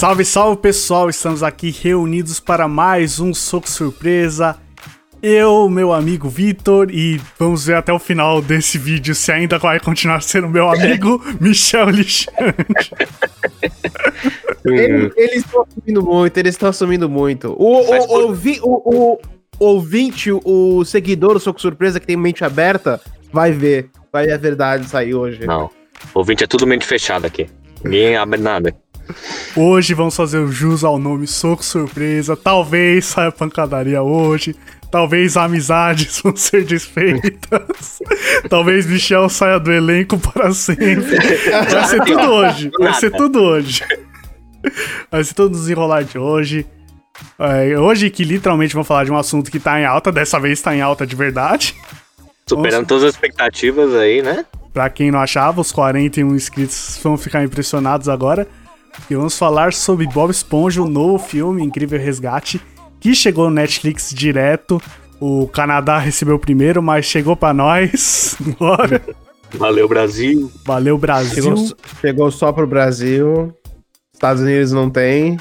Salve, salve pessoal! Estamos aqui reunidos para mais um Soco Surpresa. Eu, meu amigo Vitor, e vamos ver até o final desse vídeo se ainda vai continuar sendo meu amigo Michel Lixante. Ele- Eles estão assumindo muito, eles estão assumindo muito. O, o, ouvi- o- o ouvinte, o seguidor do Soco Surpresa que tem mente aberta, vai ver. Vai ver a verdade sair hoje. Não. Ouvinte é tudo mente fechada aqui. Ninguém abre nada. Hoje vamos fazer o jus ao nome Soco Surpresa. Talvez saia pancadaria hoje. Talvez amizades vão ser desfeitas. Talvez Michel saia do elenco para sempre. Vai ser tudo hoje. Vai ser tudo hoje. Vai ser tudo desenrolar de hoje. É, hoje que literalmente vamos falar de um assunto que tá em alta. Dessa vez tá em alta de verdade. Superando Nossa. todas as expectativas aí, né? Pra quem não achava, os 41 inscritos vão ficar impressionados agora. Porque vamos falar sobre Bob Esponja, o novo filme, Incrível Resgate, que chegou no Netflix direto. O Canadá recebeu primeiro, mas chegou pra nós. Glória. Valeu, Brasil. Valeu, Brasil. Chegou, chegou só pro Brasil. Estados Unidos não tem.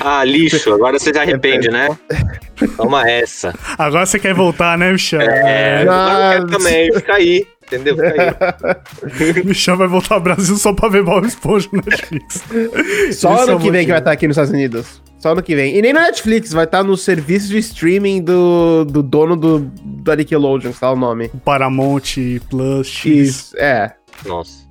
Ah, lixo. Agora você se arrepende, né? Toma essa. Agora você quer voltar, né, Michel? É, agora eu quero também. Fica aí. Entendeu? Michel vai voltar ao Brasil só pra ver Bob Esponja no Netflix. Só é ano o que vem que vai estar aqui nos Estados Unidos. Só ano que vem. E nem na Netflix, vai estar no serviço de streaming do, do dono do, da Nickelodeon, que tá o nome. Paramount Plus X. Isso, é. Nossa.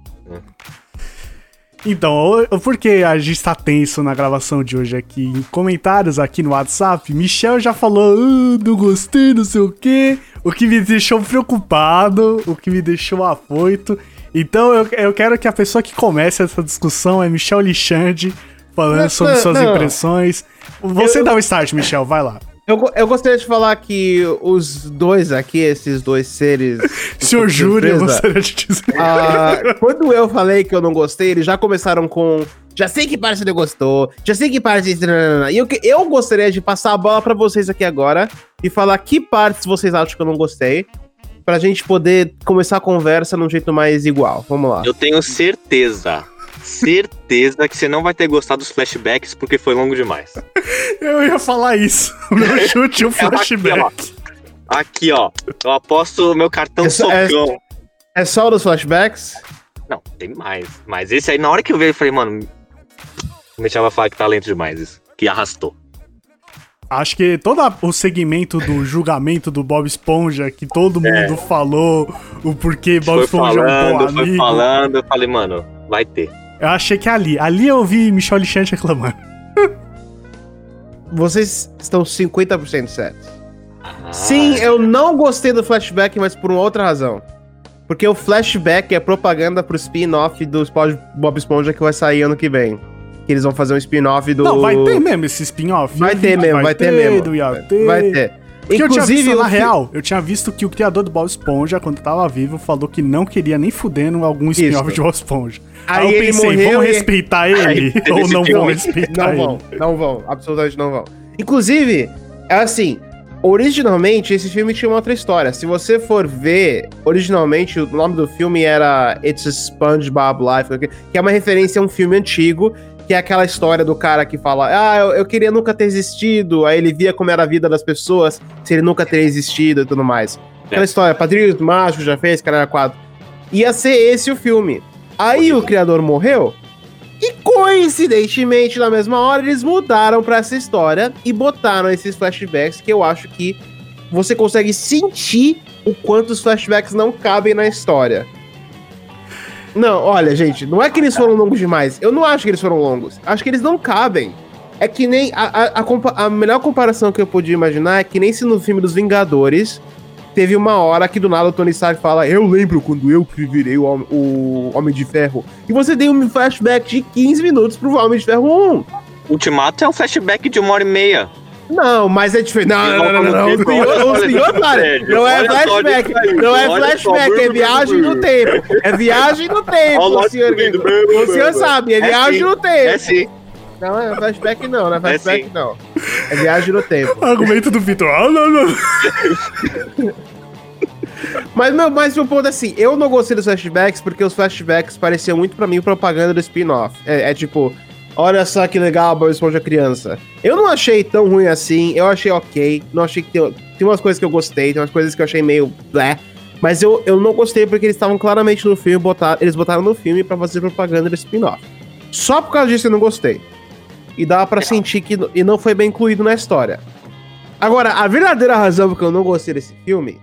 Então, o- porque a gente tá tenso na gravação de hoje aqui, em comentários aqui no WhatsApp, Michel já falou, ah, não gostei, não sei o quê, o que me deixou preocupado, o que me deixou afoito. Então, eu, eu quero que a pessoa que comece essa discussão é Michel Lixande, falando Não, sobre não, suas não. impressões. Você Eu- dá o start, Michel, vai lá. Eu, eu gostaria de falar que os dois aqui, esses dois seres. Senhor Júlio, eu gostaria de dizer. ah, quando eu falei que eu não gostei, eles já começaram com. Já sei que parte você não gostou, já sei que parte. E eu, que- eu gostaria de passar a bola pra vocês aqui agora e falar que partes vocês acham que eu não gostei, pra gente poder começar a conversa num jeito mais igual. Vamos lá. Eu tenho certeza. Certeza que você não vai ter gostado dos flashbacks porque foi longo demais. Eu ia falar isso. O meu chute e o É aqui, flashback. Aqui, ó. Eu aposto o meu cartão é- socão. É só dos flashbacks? Não, tem mais. Mas esse aí, na hora que eu vi, eu falei, mano. Michel vai falar que tá lento demais isso. Que arrastou. Acho que todo a- o segmento do julgamento do Bob Esponja, que todo mundo falou, o porquê Bob foi Esponja é um bom falando, foi amigo. falando. Eu falei, mano, vai ter. Eu achei que ali. Ali eu vi Michel Lixante reclamando. Vocês estão 50% certos. Ah, Sim, eu não gostei do flashback, mas por uma outra razão. Porque o flashback é propaganda pro spin-off do Bob Esponja que vai sair ano que vem. Que eles vão fazer um spin-off do. Não, vai ter mesmo esse spin-off. Vai ter mesmo, vai ter mesmo. do IAT. Vai ter. Porque eu tinha visto, na fi- real, eu tinha visto que o criador do Bob Esponja, quando tava vivo, falou que não queria nem fudendo algum spin-off de Bob Esponja. Aí, Aí eu ele pensei, morreu vão e- respeitar ele ou não vão respeitar Não ele? vão, não vão, absolutamente não vão. Inclusive, é assim, originalmente esse filme tinha uma outra história. Se você for ver, originalmente o nome do filme era It's a SpongeBob Life, que é uma referência a um filme antigo, que é aquela história do cara que fala: "Ah, eu, eu queria nunca ter existido". Aí ele via como era a vida das pessoas se ele nunca teria existido e tudo mais. Aquela É. história, Padrinhos Mágicos já fez, cara era quadro. Ia ser esse o filme. Aí o criador morreu, e coincidentemente, na mesma hora, eles mudaram pra essa história e botaram esses flashbacks que eu acho que você consegue sentir o quanto os flashbacks não cabem na história. Não, olha, gente, não é que eles foram longos demais. Eu não acho que eles foram longos. Acho que eles não cabem. É que nem. A, a, a a melhor comparação que eu podia imaginar é que nem se no filme dos Vingadores teve uma hora que do nada o Tony Stark fala: Eu lembro quando eu que virei o, Hom- o Homem de Ferro. E você deu um flashback de 15 minutos pro Homem de Ferro 1. Ultimato é um flashback de uma hora e meia. Não, mas é diferente. Não, não, não, não, não. O senhor, o senhor, para. Não é flashback. Não é flashback, é viagem no tempo. É viagem no tempo, o senhor. O senhor sabe, é É viagem no tempo. É sim. Não, é flashback não, não é flashback sim. não. É viagem no tempo. Argumento do Vitor. Ah, não, não. Mas, meu, mas meu ponto é assim, eu não gostei dos flashbacks porque os flashbacks pareciam muito pra mim propaganda do spin-off. É, é tipo, Olha só que legal, Bob Esponja criança. Eu não achei tão ruim assim, eu achei ok. Não achei que tem, tem umas coisas que eu gostei, tem umas coisas que eu achei meio blé. Mas eu, eu não gostei porque eles estavam claramente no filme, botar, eles botaram no filme pra fazer propaganda desse spin-off. Só por causa disso eu não gostei. E dava pra sentir que e não foi bem incluído na história. Agora, a verdadeira razão porque eu não gostei desse filme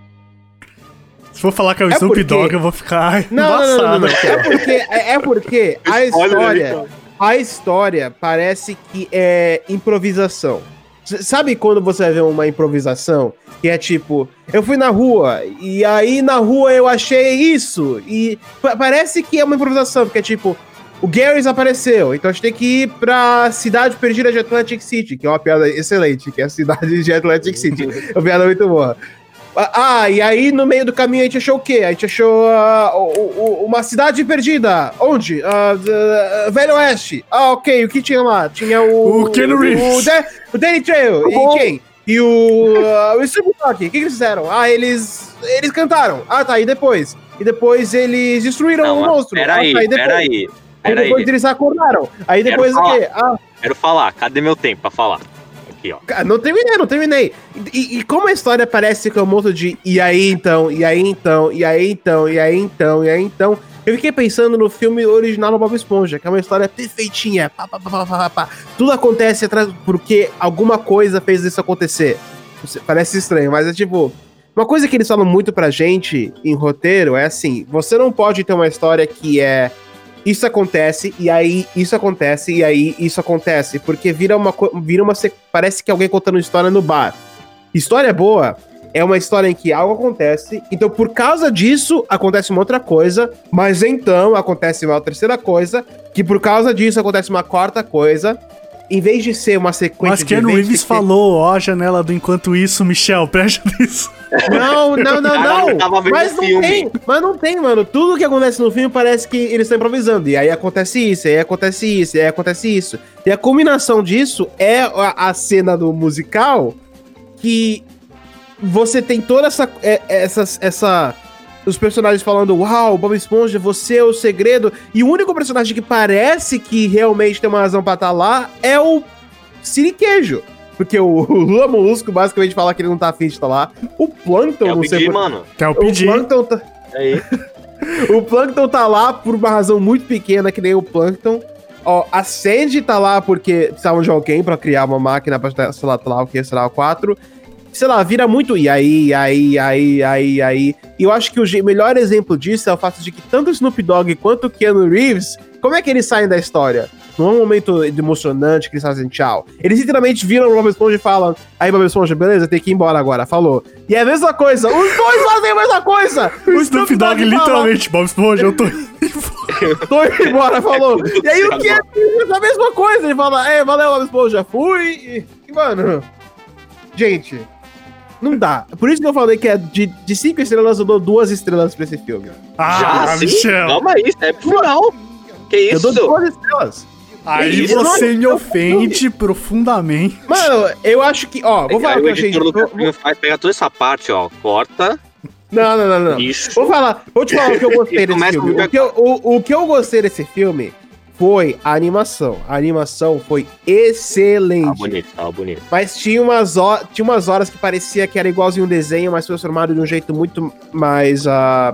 Se for falar que é o É Snoop porque- Dogg, eu vou ficar Não, não, não, não, não, embaçado. É porque, é, é porque a história, então. A história parece que é improvisação. Sabe quando você vê uma improvisação que é tipo, eu fui na rua e aí na rua eu achei isso e pa- parece que é uma improvisação porque é tipo o Garrys apareceu, então a gente tem que ir pra cidade perdida de Atlantic City, que é uma piada excelente, que é a cidade de Atlantic City. é uma piada muito boa. Ah, e aí no meio do caminho a gente achou o quê? A gente achou o- uma cidade perdida. Onde? Ah, d- Velho Oeste. Ah, ok. O que tinha lá? Tinha o. O Keanu Reeves. O, Da- o Danny Trail. E quem? E o. ah, o Snoop Dogg. O que, que eles fizeram? Ah, eles. Eles cantaram. Ah, tá. E depois? E depois eles destruíram o monstro. peraí, ah, tá, e depois? peraí. Aí Peraí, depois eles acordaram. Aí Quero depois o falar. quê? Ah, quero falar. Cadê meu tempo pra falar? Aqui, ó. Não terminei, não terminei. E, e como a história parece que é um monte de e aí então, e aí então, e aí então, e aí então, e aí então, eu fiquei pensando no filme original do Bob Esponja, que é uma história perfeitinha. Pá, pá, pá, pá. Tudo acontece atrás porque alguma coisa fez isso acontecer. Parece estranho, mas é tipo. Uma coisa que eles falam muito pra gente em roteiro é assim: você não pode ter uma história que é isso acontece, e aí isso acontece, e aí isso acontece. Porque vira uma. Vira uma parece que alguém contando história no bar. História boa é uma história em que algo acontece, então por causa disso acontece uma outra coisa, mas então acontece uma terceira coisa, que por causa disso acontece uma quarta coisa. Em vez de ser uma sequência Mas de Keanu Reeves que falou, ó, a janela do enquanto isso, Michel, preste atenção. Não, não, não, não. Mas não filme. tem, mas não tem, mano. Tudo que acontece no filme parece que eles estão improvisando. E aí acontece isso, aí acontece isso, e aí acontece isso. E a combinação disso é a, a cena do musical que você tem toda essa, é, essa, essa os personagens falando, uau, Bob Esponja, você é o segredo. E o único personagem que parece que realmente tem uma razão pra estar lá é o Siriquejo. Porque o, o Lula Molusco basicamente fala que ele não tá afim de estar lá. O Plankton, É o não sei pedir, por... mano. Que é o O pedir. Plankton, tá... Aí. o Plankton tá lá por uma razão muito pequena, que nem o Plankton. Ó, a Sandy tá lá porque precisavam de alguém pra criar uma máquina pra, sei lá, sei lá o que, sei lá, o 4. Sei lá, vira muito e aí, e aí, e aí, e aí, e aí. E eu acho que o melhor exemplo disso é o fato de que tanto o Snoop Dogg quanto o Keanu Reeves, como é que eles saem da história? Não é um momento emocionante que eles fazem tchau. Eles literalmente viram o Bob Esponja e falam: Aí, Bob Esponja, beleza, tem que ir embora agora. Falou. E é a mesma coisa. Os dois fazem a mesma coisa. O Snoop Dogg, fala, literalmente, Bob Esponja, eu tô. Tô indo embora, falou. E aí o que é a mesma coisa? Ele fala, é, valeu, Bob Esponja, fui. E, mano, gente, não dá. Por isso que eu falei que é de, de cinco estrelas, eu dou duas estrelas pra esse filme. Ah, Já, sim? Michel. Calma aí, é pro final. Que Eu isso? dou duas estrelas. Aí isso? você Não, me eu- ofende profundamente. Mano, eu acho que, ó, vou falar o que eu achei. do vou- Capinho faz, pega toda essa parte, ó, corta, Não, não, não, não. isso. Vou falar, vou te falar o que eu gostei desse filme. O que, eu, o, o que eu gostei desse filme foi a animação. A animação foi excelente. Tava bonito, tava bonito. Mas tinha umas, ho- tinha umas horas que parecia que era igualzinho um desenho, mas transformado de um jeito muito mais. ah,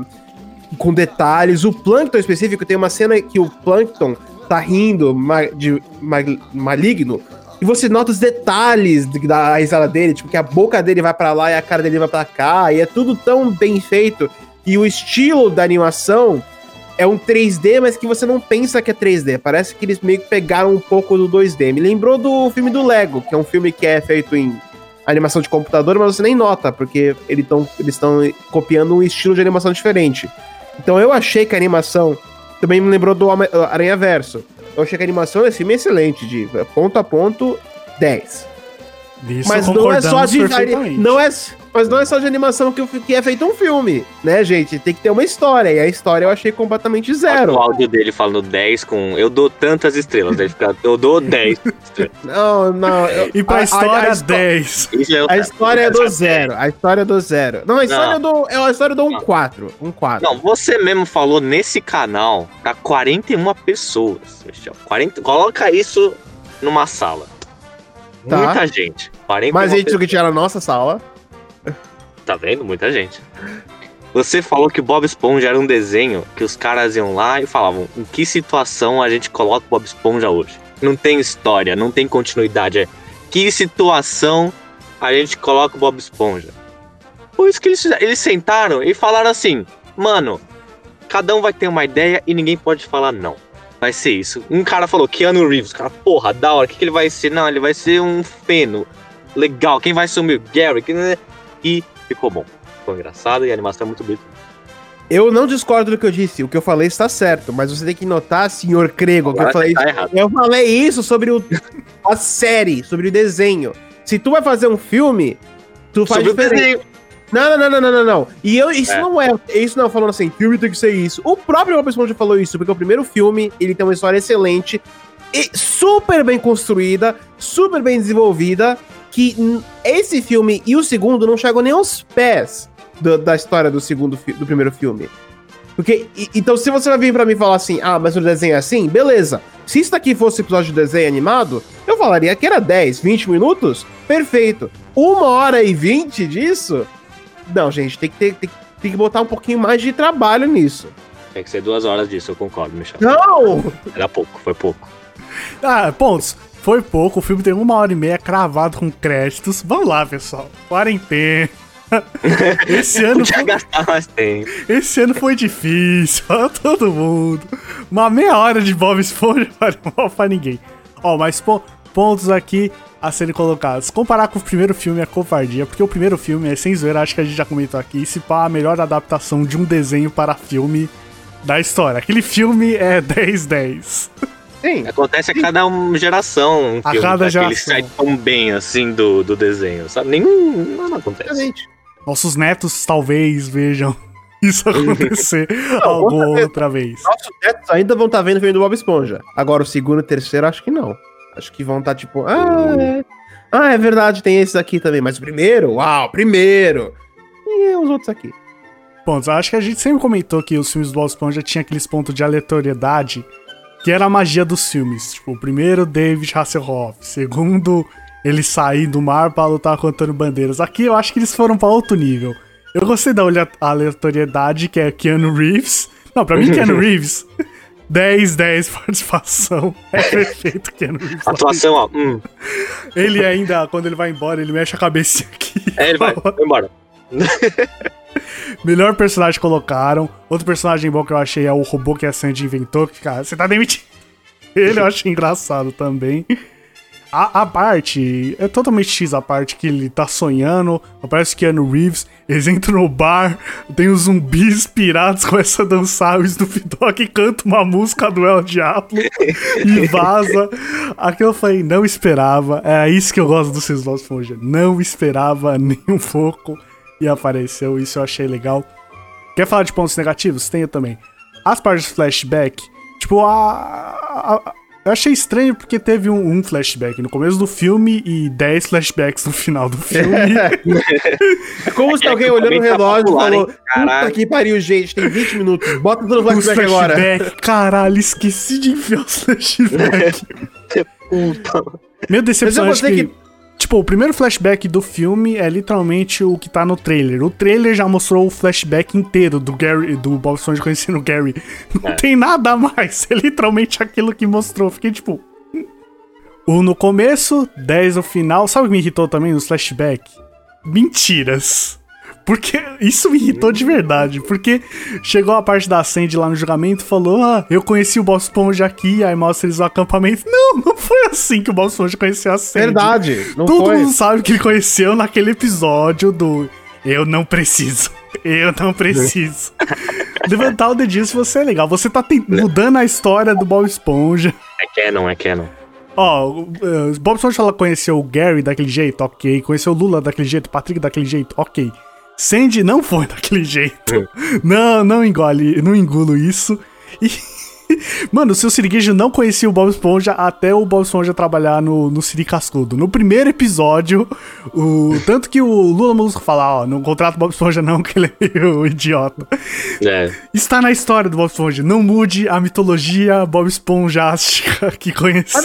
com detalhes. O Plankton específico tem uma cena que o Plankton tá rindo ma- de ma- maligno. E você nota os detalhes de- da risada dele, tipo, que a boca dele vai pra lá e a cara dele vai pra cá, e é tudo tão bem feito. E o estilo da animação é um 3D, mas que você não pensa que é 3D. Parece que eles meio que pegaram um pouco do 2D. Me lembrou do filme do Lego, que é um filme que é feito em animação de computador, mas você nem nota, porque eles estão copiando um estilo de animação diferente. Então eu achei que a animação também me lembrou do Homem- Aranha Verso. Eu achei que a animação desse filme é excelente, de ponto a ponto, 10. Isso Mas não é só de. Não é, Mas não é só de animação que, o que é feito um filme, né, gente? Tem que ter uma história. E a história eu achei completamente O zero. áudio dele falando 10 com. Eu dou tantas estrelas. Ele fica, eu dou 10 estrelas. Não, não. eu- E pra a- a- história, a 10. É o A certo. história é do zero. A história é do zero. Não, a história Não. do. É a história do um Não. 4. Um 4. Não, você mesmo falou nesse canal pra 41 pessoas, Michel. 40, coloca isso numa sala. Tá. Muita gente. 41 Mas a gente que tinha na nossa sala. Tá vendo? Muita gente. Você falou que o Bob Esponja era um desenho que os caras iam lá e falavam em que situação a gente coloca o Bob Esponja hoje. Não tem história, não tem continuidade. É que situação a gente coloca o Bob Esponja. Por isso que eles, eles sentaram e falaram assim, mano, cada um vai ter uma ideia e ninguém pode falar não. Vai ser isso. Um cara falou, Keanu Reeves. Cara, porra, da hora, o que, que ele vai ser? Não, ele vai ser um feno. Legal, quem vai meu? Gary. que- E ficou bom. Ficou engraçado e a animação é muito bonita. Eu não discordo do que eu disse. O que eu falei está certo. Mas você tem que notar, senhor Crego, que eu Agora falei. tá. Eu falei isso sobre o, a série, sobre o desenho. Se tu vai fazer um filme, tu faz Sobre o diferente. desenho. Não, não, não, não, não, não, não. E eu, isso É. não é. Isso não é falando assim, filme tem que ser isso. O próprio Bob Esponja falou isso, porque o primeiro filme, ele tem uma história excelente e super bem construída, super bem desenvolvida, que esse filme e o segundo não chegam nem aos pés do- da história do segundo do primeiro filme. Porque, e- então, se você vai vir pra mim falar assim, ah, mas o desenho é assim, beleza. Se isso daqui fosse episódio de desenho animado, eu falaria que era 10, 20 minutos, perfeito. Uma hora e 20 disso? Não, gente, tem que, ter, tem, tem que botar um pouquinho mais de trabalho nisso. Tem que ser duas horas disso, eu concordo, Michel. Não! Era pouco, foi pouco. Ah, pontos. Foi pouco, o filme tem uma hora e meia cravado com créditos. Vamos lá, pessoal. Quarentena. Esse ano, Podia gastar mais tempo. esse ano foi difícil pra todo mundo. Uma meia hora de Bob Esponja não mal pra ninguém. Ó, mas po- pontos aqui a serem colocados. Comparar com o primeiro filme é covardia, porque o primeiro filme é sem zoeira, acho que a gente já comentou aqui, se pá, a melhor adaptação de um desenho para filme da história. Aquele filme é 10-10. Sim. Acontece a cada uma geração. Um A filme, cada tá? Que Ele geração. sai tão bem assim do, do desenho, sabe? Nenhum. Não, não acontece. Exatamente. Nossos netos talvez vejam isso acontecer alguma outra vez. Nossos netos ainda vão estar vendo o filme do Bob Esponja. Agora, o segundo e o terceiro, acho que não. Acho que vão estar tipo, ah, é. Ah, é verdade, tem esses aqui também. Mas o primeiro, uau, primeiro. E os outros aqui. Pontos. Acho que a gente sempre comentou que os filmes do Bob Esponja tinham aqueles pontos de aleatoriedade que era a magia dos filmes. Tipo, o primeiro, David Hasselhoff. Segundo, ele sair do mar pra lutar contra Bandeiras. Aqui eu acho que eles foram pra outro nível. Eu gostei da aleatoriedade, que é Keanu Reeves. Não, pra mim, Keanu Reeves, 10, 10 participação. É perfeito, Keanu Reeves. Atuação, ó. Hum. Ele ainda, quando ele vai embora, ele mexe a cabecinha aqui. É, ele vai, vai embora. Melhor personagem que colocaram. Outro personagem bom que eu achei é o robô que a Sandy inventou. Que, cara, você tá demitindo. Ele eu achei engraçado também. A, a parte, é totalmente X a parte que ele tá sonhando. Aparece Keanu Reeves, eles entram no bar, tem os zumbis pirados, começam a dançar, o Snoop Dogg canta uma música do El Diablo e vaza. Aquilo eu falei, não esperava. É isso que eu gosto do Cisne Esponja. Não esperava nem um pouco e apareceu, isso eu achei legal. Quer falar de pontos negativos? Tenho também. As partes de flashback, tipo, a, a- a- eu achei estranho porque teve um, um flashback no começo do filme e 10 flashbacks no final do filme. É como se É alguém que olhando também tá relógio e falou? Puta que pariu, gente, tem 20 minutos. Bota tudo no os flashback agora. flashback, caralho, esqueci de enfiar os flashback. Puta. Minha decepção Mas é eu que, gostei Tipo, o primeiro flashback do filme é literalmente o que tá no trailer. O trailer já mostrou o flashback inteiro do Gary, do Bob Esponja conhecendo o Gary. Não É. tem nada mais. É literalmente aquilo que mostrou. Fiquei tipo. Um no começo, 10 no final. Sabe o que me irritou também nos flashbacks? Mentiras. Porque isso me irritou de verdade. Porque chegou a parte da Sandy lá no julgamento e falou: Ah, eu conheci o Bob Esponja aqui. Aí mostra eles no acampamento. Não, não foi assim que o Bob Esponja conheceu a Sandy. Verdade, não Todo foi. mundo sabe que ele conheceu naquele episódio do Eu não preciso. Eu não preciso. Levantar o dedinho se você é legal. Você tá mudando a história do Bob Esponja. É canon, é canon. Ó, o, uh, Bob Esponja ela conheceu o Gary daquele jeito, ok. Conheceu o Lula daquele jeito, o Patrick daquele jeito, ok. Sandy não foi daquele jeito. não, não engole, não engulo isso. E. Mano, o seu Siriguejo não conhecia o Bob Esponja até o Bob Esponja trabalhar no, no Siri Cascudo. No primeiro episódio, o, tanto que o Lula Molusco fala, ó, não contrata o Bob Esponja não, que ele é o idiota. É. Está na história do Bob Esponja. Não mude a mitologia Bob Esponjástica que conheceu.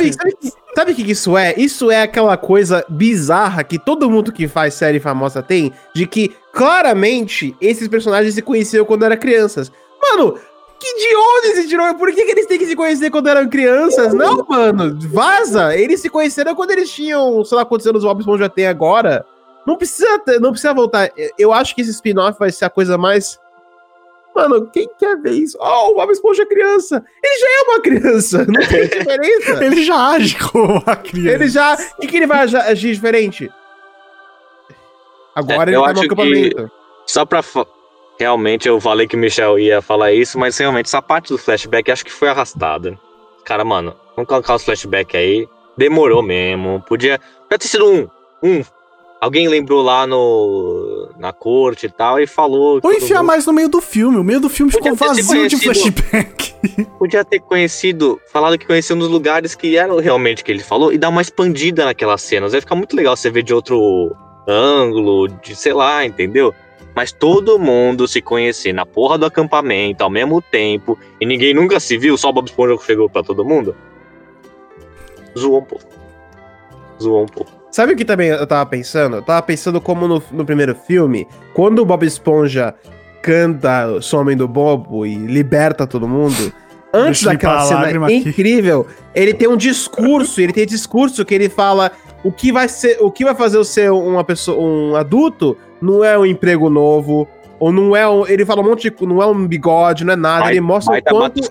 Sabe, o que que isso é? Isso é aquela coisa bizarra que todo mundo que faz série famosa tem, de que claramente esses personagens se conheciam quando eram crianças. Mano, que de onde se tirou? Por que, que eles têm que se conhecer quando eram crianças? Não, mano, vaza! Eles se conheceram quando eles tinham, sei lá quantos anos o Bob Esponja tem agora. Não precisa, não precisa voltar. Eu acho que esse spin-off vai ser a coisa mais. Mano, quem quer ver isso? Oh, o Bob Esponja é criança! Ele já é uma criança! Não tem diferença! Ele já age como uma criança. Ele já. O que, que ele vai agi- agir diferente? Agora É, ele eu tá no acho que- acampamento. Só pra. Realmente eu falei que o Michel ia falar isso, mas realmente essa parte do flashback acho que foi arrastada. Cara, mano, vamos colocar os flashback aí. Demorou mesmo. Podia. Podia ter sido um. Um. Alguém lembrou lá no. na corte e tal e falou. Ou enfiar mundo- mais no meio do filme. O meio do filme Podia ficou vazio de conhecido. flashback. Podia ter conhecido, falado que conhecia um dos lugares que eram realmente que ele falou e dar uma expandida naquelas cenas. Vai ficar muito legal você ver de outro ângulo, de sei lá, entendeu? Mas todo mundo se conhecer na porra do acampamento ao mesmo tempo e ninguém nunca se viu, só o Bob Esponja chegou pra todo mundo. Zoou um pouco. Zoou um pouco. Sabe o que também eu tava pensando? Eu tava pensando como no, no primeiro filme, quando o Bob Esponja canta Some do Bobo e liberta todo mundo. Antes daquela cena lágrima aqui. incrível, ele tem um discurso, ele tem discurso que ele fala o que vai ser, o que vai fazer eu ser uma pessoa, um adulto, não é um emprego novo, ou não é um, ele fala um monte de, não é um bigode, não é nada, ele mostra o quanto isso,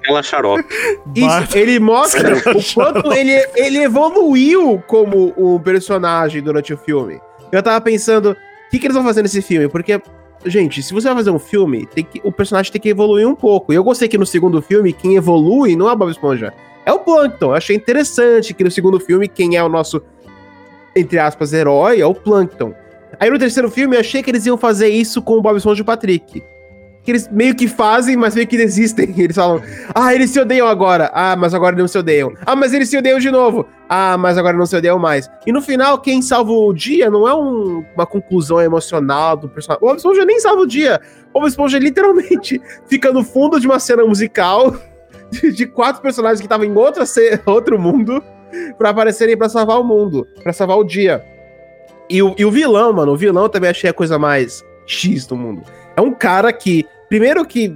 ele mostra o quanto ele, ele evoluiu como um personagem durante o filme. Eu tava pensando, o que, que eles vão fazer nesse filme? Porque, gente, se você vai fazer um filme, tem que, o personagem tem que evoluir um pouco. E eu gostei que no segundo filme, quem evolui não é o Bob Esponja, é o Plankton. Eu achei interessante que no segundo filme, quem é o nosso, entre aspas, herói é o Plankton. Aí no terceiro filme, eu achei que eles iam fazer isso com o Bob Esponja e o Patrick. Que eles meio que fazem, mas meio que desistem. Eles falam, ah, eles se odeiam agora. Ah, mas agora não se odeiam. Ah, mas eles se odeiam de novo. Ah, mas agora não se odeiam mais. E no final, quem salva o dia não é um- uma conclusão emocional do personagem. O Bob Esponja nem salva o dia. O Bob Esponja literalmente fica no fundo de uma cena musical de, de quatro personagens que estavam em outra outro mundo pra aparecerem pra salvar o mundo, pra salvar o dia. E o, e o vilão, mano, o vilão também achei a coisa mais X do mundo. É um cara que, primeiro que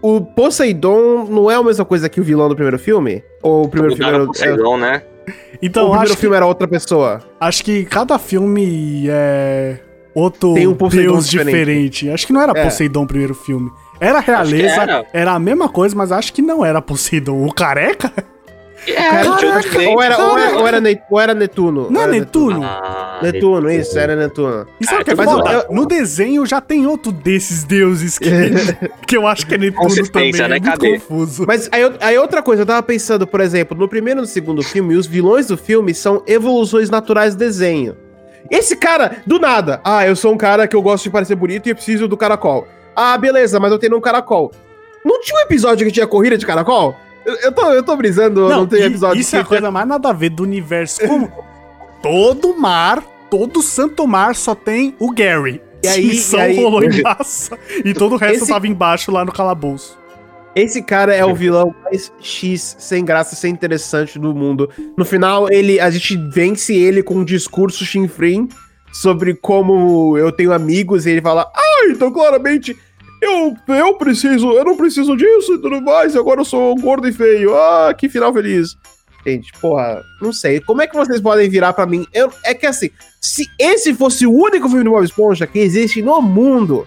o Poseidon não é a mesma coisa que o vilão do primeiro filme? Ou o primeiro filme era, pro Poseidon, né? Então, o primeiro acho que, filme era outra pessoa? acho que cada filme é outro Tem um Poseidon deus diferente. diferente. Acho que não era É. Poseidon o primeiro filme. Era realeza, que era. a mesma coisa, mas acho que não era Poseidon. O careca? É, ou, era, ou, era, ou, era Ne- ou era Netuno? Não é Era Netuno? Ah, Netuno, isso, era Netuno. E sabe o que é Ah, mas foda? eu- No desenho já tem outro desses deuses que, que eu acho que é Netuno também. Consistência, É né? muito Cadê? confuso. Mas aí, aí outra coisa, eu tava pensando, por exemplo, no primeiro e no segundo filme, os vilões do filme são evoluções naturais do desenho. Esse cara, do nada, ah, eu sou um cara que eu gosto de parecer bonito e eu preciso do caracol. Ah, beleza, mas eu tenho um caracol. Não tinha um episódio que tinha corrida de caracol? Eu, eu tô, eu tô brisando, não, tem e- episódio Isso é a coisa mais nada a ver do universo. Como todo mar, todo santo mar só tem o Gary. E aí- Missão e aí- rolou em massa. E todo o resto Esse- tava embaixo lá no calabouço. Esse cara é o vilão mais X, sem graça, sem interessante do mundo. No final, ele, a gente vence ele com um discurso chinfrim sobre como eu tenho amigos, e ele fala: Ah, então claramente eu, eu preciso, eu não preciso disso e tudo mais, agora eu sou gordo e feio. Ah, que final feliz. Gente, porra, não sei. Como é que vocês podem virar pra mim? Eu, é que assim, se esse fosse o único filme do Bob Esponja que existe no mundo,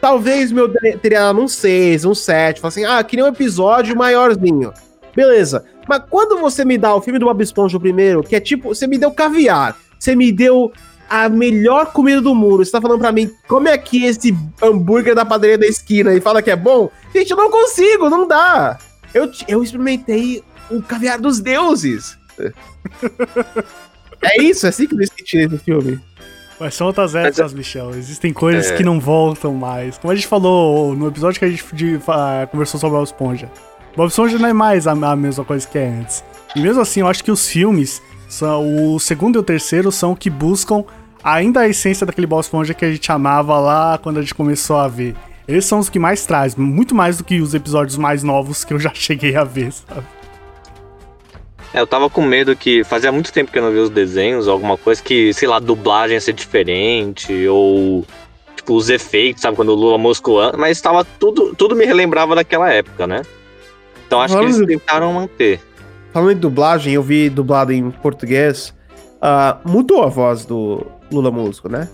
talvez meu teria dado um 6, um 7. Fala assim, ah, queria um episódio maiorzinho. Beleza. Mas quando você me dá o filme do Bob Esponja primeiro, que é tipo, você me deu caviar, você me deu a melhor comida do mundo, você tá falando pra mim, come aqui esse hambúrguer da padaria da esquina e fala que é bom? Gente, eu não consigo, não dá. Eu, eu experimentei o caviar dos deuses. é isso, é assim que eu me senti nesse filme. Mas são outras épocas, Michel. Existem coisas É. que não voltam mais. Como a gente falou no episódio que a gente de- ah, conversou sobre o Bob Esponja. Bob Esponja não é mais a, a mesma coisa que é antes. E mesmo assim, eu acho que os filmes, são, o segundo e o terceiro, são que buscam ainda a essência daquele Bob Esponja que a gente amava lá quando a gente começou a ver. Eles são os que mais trazem, muito mais do que os episódios mais novos que eu já cheguei a ver, sabe? É, eu tava com medo que fazia muito tempo que eu não via os desenhos, alguma coisa que, sei lá, a dublagem ia ser diferente, ou tipo, os efeitos, sabe, quando o Lula Moscou, mas tava tudo, tudo me relembrava daquela época, né? Então acho que eles tentaram manter. Falando em dublagem, eu vi dublado em português. ah, mudou a voz do Lula Molusco, né?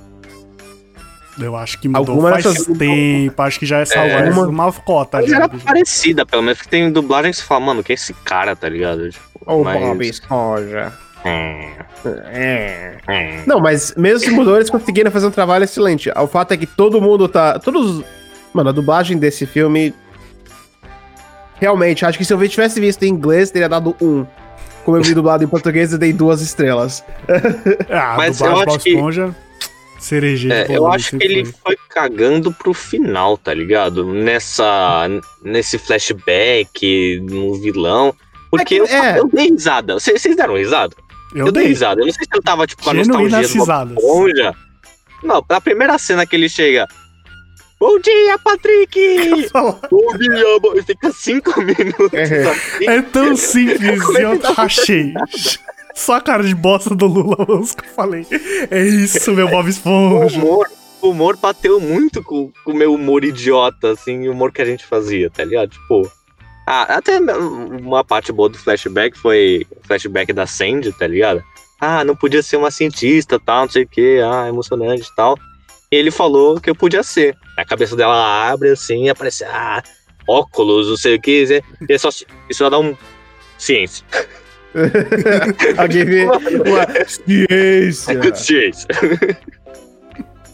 Eu acho que mudou Alguma faz dessas- tempo, acho que já é salvo É. uma, uma cota Mas já. era parecida, pelo menos, porque tem dublagem que você fala, mano, quem é esse cara, tá ligado? Tipo, O mas- Bob Esponja. é, É. é. Não, mas mesmo se mudou, eles conseguiram fazer um trabalho excelente. O fato é que todo mundo tá. Todos. Mano, a dublagem desse filme. Realmente, acho que se eu tivesse visto em inglês, teria dado um. Como eu vi dublado em português, eu dei duas estrelas. Ah, Mas eu acho que- Esponja, cerejeira. É, eu acho que ele foi. cagando pro final, tá ligado? Nessa. Nesse flashback, no vilão. Porque É eu, que- é. eu dei risada. Vocês deram risada? Eu, Eu, dei dei. risada. Eu não sei se eu tava, tipo, com a nostalgia do. Esponja. Não, na primeira cena que ele chega. Bom dia, Patrick! Bom dia, bo-" Fica cinco minutos assim. É tão simples é e que eu rachei. Só a cara de bosta do Lula Mosco, eu falei. É isso, meu Bob O Esponja. humor, o humor bateu muito com com o meu humor idiota, assim, o humor que a gente fazia, tá ligado? Tipo. Ah, até uma parte boa do flashback foi o flashback da Sandy, tá ligado? Ah, não podia ser uma cientista, tal, não sei o que, ah, emocionante e tal. E ele falou que eu podia ser. A cabeça dela abre assim e aparece, ah, óculos, não sei o que. E é só, isso vai dar um. Ciência. Alguém vê uma ciência. Ciência.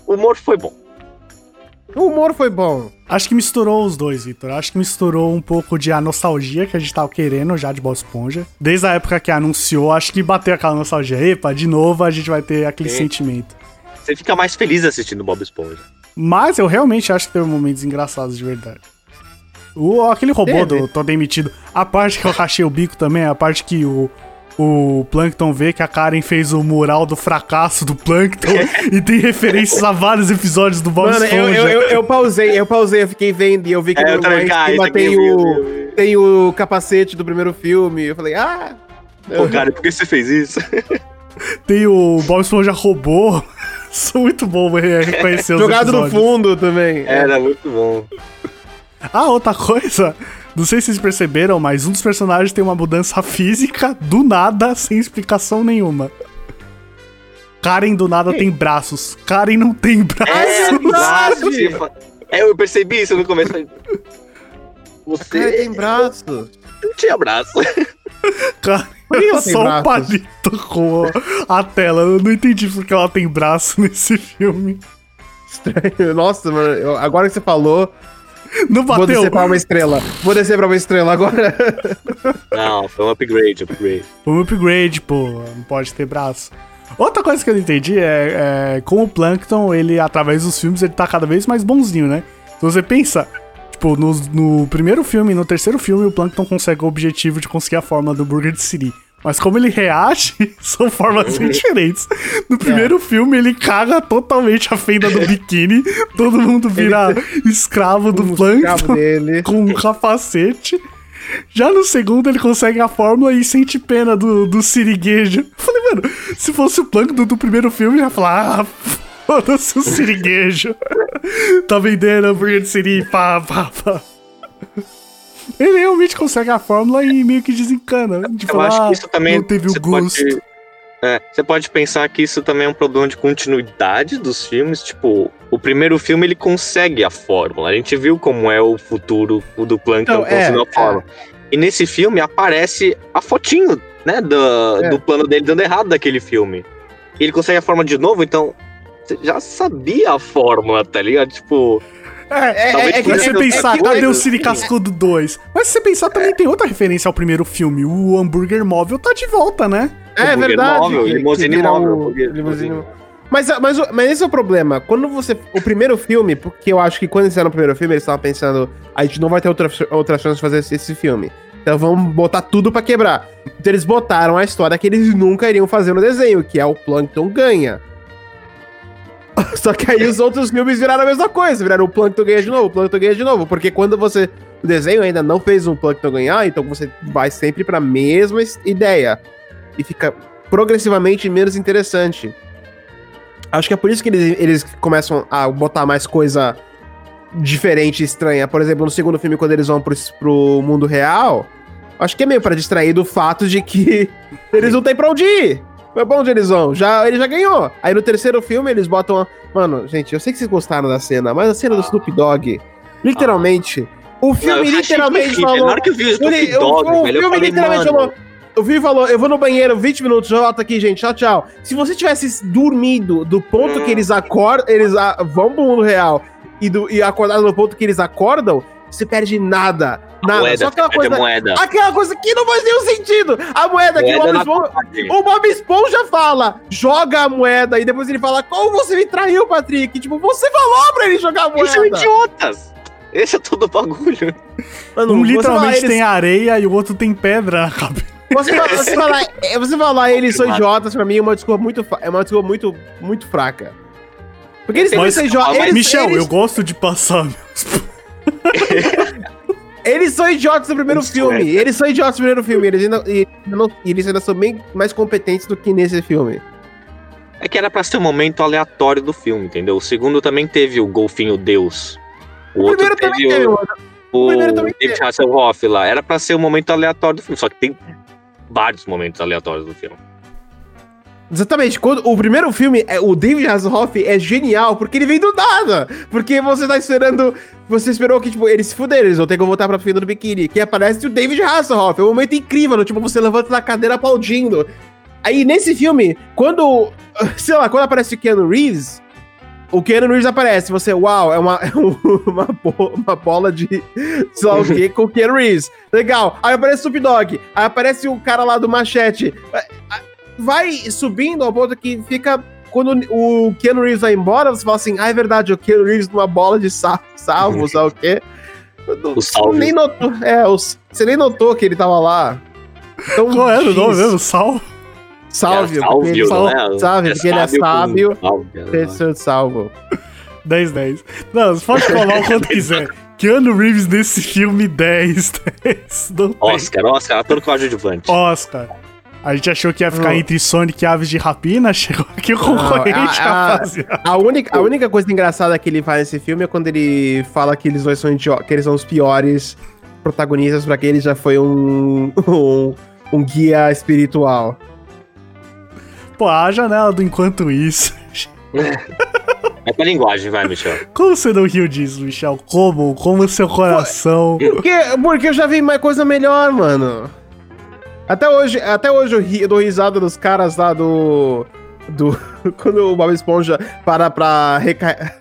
o humor foi bom. O humor foi bom. Acho que misturou os dois, Vitor. Acho que misturou um pouco de a nostalgia que a gente tava querendo já de Bob Esponja. Desde a época que anunciou, acho que bateu aquela nostalgia. Epa, de novo a gente vai ter aquele Sim. sentimento. Você fica mais feliz assistindo Bob Esponja. Mas eu realmente acho que teve momentos engraçados de verdade. O, aquele robô Teve. do Tô Demitido. A parte que eu rachei o bico também, a parte que o, o Plankton vê que a Karen fez o mural do fracasso do Plankton e tem referências a vários episódios do Bob Mano, eu, eu, eu, eu pausei, eu pausei, eu fiquei vendo e eu vi que É, no também, lá cara, tem eu vi, o, vi, vi. tem o capacete do primeiro filme. Eu falei, ah. Pô, cara, por que você fez isso? Tem o Bob Esponja robô. Sou muito bom é, reconhecer os Jogado no episódios. fundo também. Era muito bom. Ah, outra coisa. Não sei se vocês perceberam, mas um dos personagens tem uma mudança física do nada, sem explicação nenhuma. Karen do nada tem braços. Karen não tem braços. verdade! você fa- É, eu percebi isso no começo. Você tem braço. não tinha braço. Karen Por que ela só um braços? palito com a tela. Eu não entendi porque ela tem braço nesse filme. Estranho. Nossa, mano, eu- agora que você falou, Não vou bateu. descer pra uma estrela. Vou descer pra uma estrela agora. Não, foi um upgrade, upgrade. Foi um upgrade, pô. Não pode ter braço. Outra coisa que eu não entendi é, é com o Plankton, ele, através dos filmes, ele tá cada vez mais bonzinho, né? Se você pensa, tipo, no, no primeiro filme e no terceiro filme, o Plankton consegue o objetivo de conseguir a fórmula do Burger de Siri. Mas como ele reage, são formas bem diferentes. No primeiro filme, ele caga totalmente a fenda do biquíni, todo mundo vira escravo do Um Plankton com um capacete. Já no segundo ele consegue a fórmula e sente pena do, do siriguejo. Eu falei, mano, se fosse o Plankton do primeiro filme, ia falar, ah, foda-se o siriguejo. tá vendendo hambúrguer de siri, pá, pá, pá. Ele realmente consegue a fórmula e meio que desencana. De Eu falar, acho que isso também. não teve o gosto. Pode, é, você pode pensar que isso também é um problema de continuidade dos filmes. Tipo, o primeiro filme ele consegue a fórmula. A gente viu como é o futuro do Plankton Então, é, conseguindo a fórmula. E nesse filme aparece a fotinho, né, do, É. do plano dele dando errado daquele filme. E ele consegue a fórmula de novo, então. Você já sabia a fórmula, tá ligado? Tipo. É, é, Mas isso você que eu- pensar, é cadê o Cine Cascudo 2? Mas se você pensar, também tem outra referência ao primeiro filme. O hambúrguer móvel tá de volta, né? É verdade. móvel, que- limusine que móvel, o- hambúrguer- limusine- Mas, mas, mas esse é o problema. Quando você. O primeiro filme, porque eu acho que quando eles fizeram o primeiro filme, eles estavam pensando, a gente não vai ter outra, outra chance de fazer esse, esse filme. Então vamos botar tudo pra quebrar. Então eles botaram a história que eles nunca iriam fazer no desenho, que é o Plankton ganha. Só que aí os outros filmes viraram a mesma coisa, viraram o Plankton ganha de novo, o Plankton ganha de novo, porque quando você. O desenho ainda não fez um Plankton ganhar, então você vai sempre pra mesma es- ideia. E fica progressivamente menos interessante. Acho que é por isso que eles, eles começam a botar mais coisa diferente e estranha. Por exemplo, no segundo filme, quando eles vão pro, pro mundo real, acho que é meio pra distrair do fato de que eles não têm pra onde ir. Onde eles vão? Já, ele já ganhou. Aí no terceiro filme eles botam. Mano, gente, eu sei que vocês gostaram da cena, mas a cena do Snoop Dogg, literalmente. O Não, filme eu achei literalmente terrível. falou. Na hora que eu vi o Snoop Ele- o- Dogg, o velho, eu filme falei, literalmente mano... falou. O filme falou, eu vou no banheiro 20 minutos, já volto aqui, gente. Tchau, tchau. Se você tivesse dormido do ponto Hum. que eles acordam, eles a- vão pro mundo real e, do, e acordado no ponto que eles acordam, você perde nada. Nada. moeda, Só aquela coisa. moeda. Aquela coisa que não faz nenhum sentido. A moeda que o Moeda Bob Esponja. O Bob Esponja fala, joga a moeda, e depois ele fala, como você me traiu, Patrick? Tipo, você falou pra ele jogar a Eles são moeda. idiotas. Esse é todo o bagulho. Mano, Um literalmente fala, eles- tem areia e o outro tem pedra na cabeça. Você, fala- você falar, é, você falar eles são idiotas, pra mim, é uma desculpa muito, é uma desculpa muito, muito fraca. Porque eles Mas- são idiotas. mas- Eles, Michel, eles, eu gosto de passar meus... eles são idiotas no primeiro Isso filme. é. Eles são idiotas no primeiro filme. Eles ainda, e, não- eles ainda são bem mais competentes do que nesse filme. É que era pra ser um momento aleatório do filme, entendeu? O segundo também teve o golfinho Deus. O, O outro primeiro teve também teve, o, o primeiro também David Hasselhoff lá. Era pra ser o momento aleatório do filme, só que tem vários momentos aleatórios do filme. Exatamente. Quando, o primeiro filme, é, o David Hasselhoff é genial, porque ele vem do nada. Porque você tá esperando. Você esperou que, tipo, eles se fuderam, eles vão ter que voltar pra fila do biquíni. Que aparece o David Hasselhoff. É um momento incrível, no, tipo, você levanta da cadeira aplaudindo. Aí, nesse filme, quando. Sei lá, quando aparece o Keanu Reeves. O Keanu Reeves aparece, você, uau, é uma, é um- uma, uma bola de sei lá o que com o Keanu Reeves. Legal. Aí aparece o Snoop Dogg. Aí aparece o cara lá do Machete vai subindo ao ponto que fica. Quando o Keanu Reeves vai embora, você fala assim: ah, é verdade, o Keanu Reeves numa bola de sa salvo, sabe o quê? O salve. Você nem notou, é, os- você nem notou que ele tava lá. Então, Qual era o nome mesmo? Sal? Salve, É, porque ele, sal- né? sabe, porque ele é sábio, é seu salvo. 10, 10. Não, você pode falar o quanto quiser. Keanu Reeves nesse filme, 10, 10. Não tem. Oscar, Oscar, ator coadjuvante. Oscar. A gente achou que ia ficar entre Sonic e Aves de Rapina, chegou aqui o concorrente, a- a- rapaziada. A única, a única coisa engraçada que ele faz nesse filme é quando ele fala que eles dois são que eles são os piores protagonistas pra que ele já foi um, um, um guia espiritual. Pô, a janela do enquanto isso. É pra linguagem, vai, Michel. Como você não riu disso, Michel? Como? Como seu coração. Porque, porque eu já vi mais coisa melhor, mano. Até hoje, até hoje eu, ri- eu dou risada dos caras lá do. Do. Quando o Bob Esponja para pra recarregar.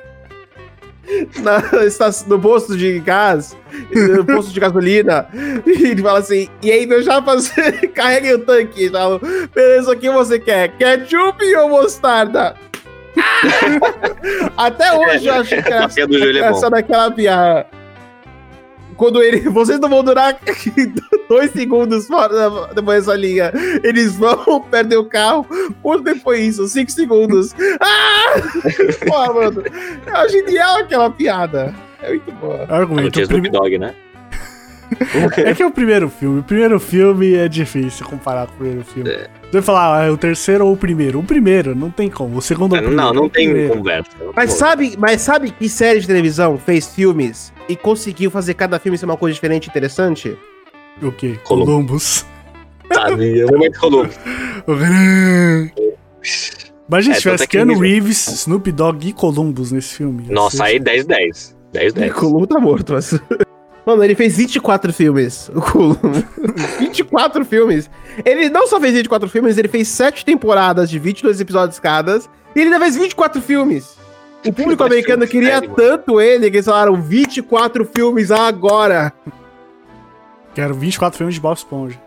Esta- no posto de gás, no posto de gasolina, e ele fala assim: E aí, meu chapa, você carrega o tanque. tal. Beleza, o que você quer? Ketchup ou mostarda? Até hoje eu acho que piada do Júlio é bom. Quando ele. Vocês não vão durar dois segundos fora da- depois dessa linha. Eles vão, perdem o carro. Quanto tempo foi isso? Cinco segundos. Ah! Pô, mano. É genial aquela piada. É muito boa. Argumento. tinha o Dogg, né? É que é o primeiro filme. O primeiro filme é difícil comparar com o primeiro filme. Você vai falar, ah, é o terceiro ou o primeiro? O primeiro, não tem como. O segundo ou o primeiro? Não, não tem primeiro. conversa. Mas sabe, mas sabe que série de televisão fez filmes e conseguiu fazer cada filme ser uma coisa diferente e interessante? O quê? Columbus. Columbus. Sabe, é o momento Columbus. Imagina É, se tivesse é que Keanu Reeves, Snoop Dogg e Columbus nesse filme. Nossa, aí 10-10. 10-10. Colum tá morto, mas. Mano, ele fez 24 filmes. O Colum. 24 filmes. Ele não só fez 24 filmes, ele fez 7 temporadas de 22 episódios cada. E ele ainda fez 24 filmes. O público americano queria Sério, mano. tanto ele que eles falaram 24 filmes agora. Quero 24 filmes de Bob Esponja.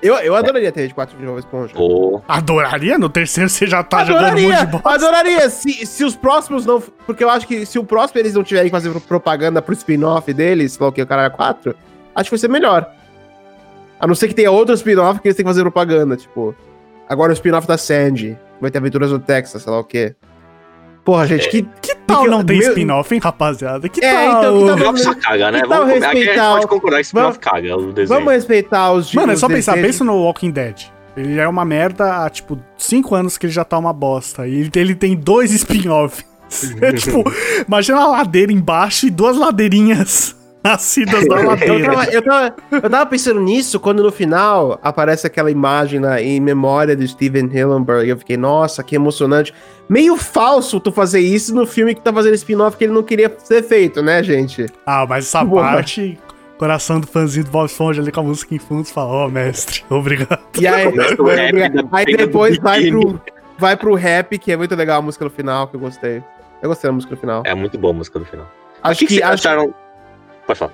Eu, eu adoraria ter 24 filmes de Bob Esponja. Pô, Adoraria? No terceiro você já tá jogando um monte de Adoraria, bosta. adoraria. Se, se os próximos não. Porque eu acho que se o próximo eles não tiverem que fazer propaganda pro spin-off deles, sei lá o que, o cara 4, acho que vai ser melhor. A não ser que tenha outro spin-off que eles têm que fazer propaganda, tipo. Agora o spin-off da Sandy. Vai ter Aventuras no Texas, sei lá o quê. Porra, gente, que. Que tal Porque não tem meu- spin-off, hein, rapaziada? Que É, tal? então, que tal- spin-off caga, né? que tal Vamos, aqui a gente respeitar pode o- concordar que spin-off caga o desenho. Vamos respeitar os Mano, é só pensar, pensa no Walking Dead. Ele é uma merda há, tipo, 5 anos que ele já tá uma bosta. E ele, ele tem dois spin-offs. É tipo, imagina uma ladeira embaixo e duas ladeirinhas nascidas da Eu ladeira. tava, eu, tava, eu tava pensando nisso quando no final aparece aquela imagem na, em memória do Steven Hillenburg. E eu fiquei, nossa, que emocionante. Meio falso tu fazer isso no filme que tá fazendo spin-off que ele não queria ser feito, né, gente? Ah, mas essa Boa. parte, coração do fãzinho do Bob Esponja ali com a música em fundo, fala, ó, mestre, obrigado. E aí, aí depois vai pro, vai pro rap, que é muito legal a música no final, que eu gostei. Eu gostei da música no final. É muito boa a música do final. O Acho que, que, que acho, acharam? Pode falar.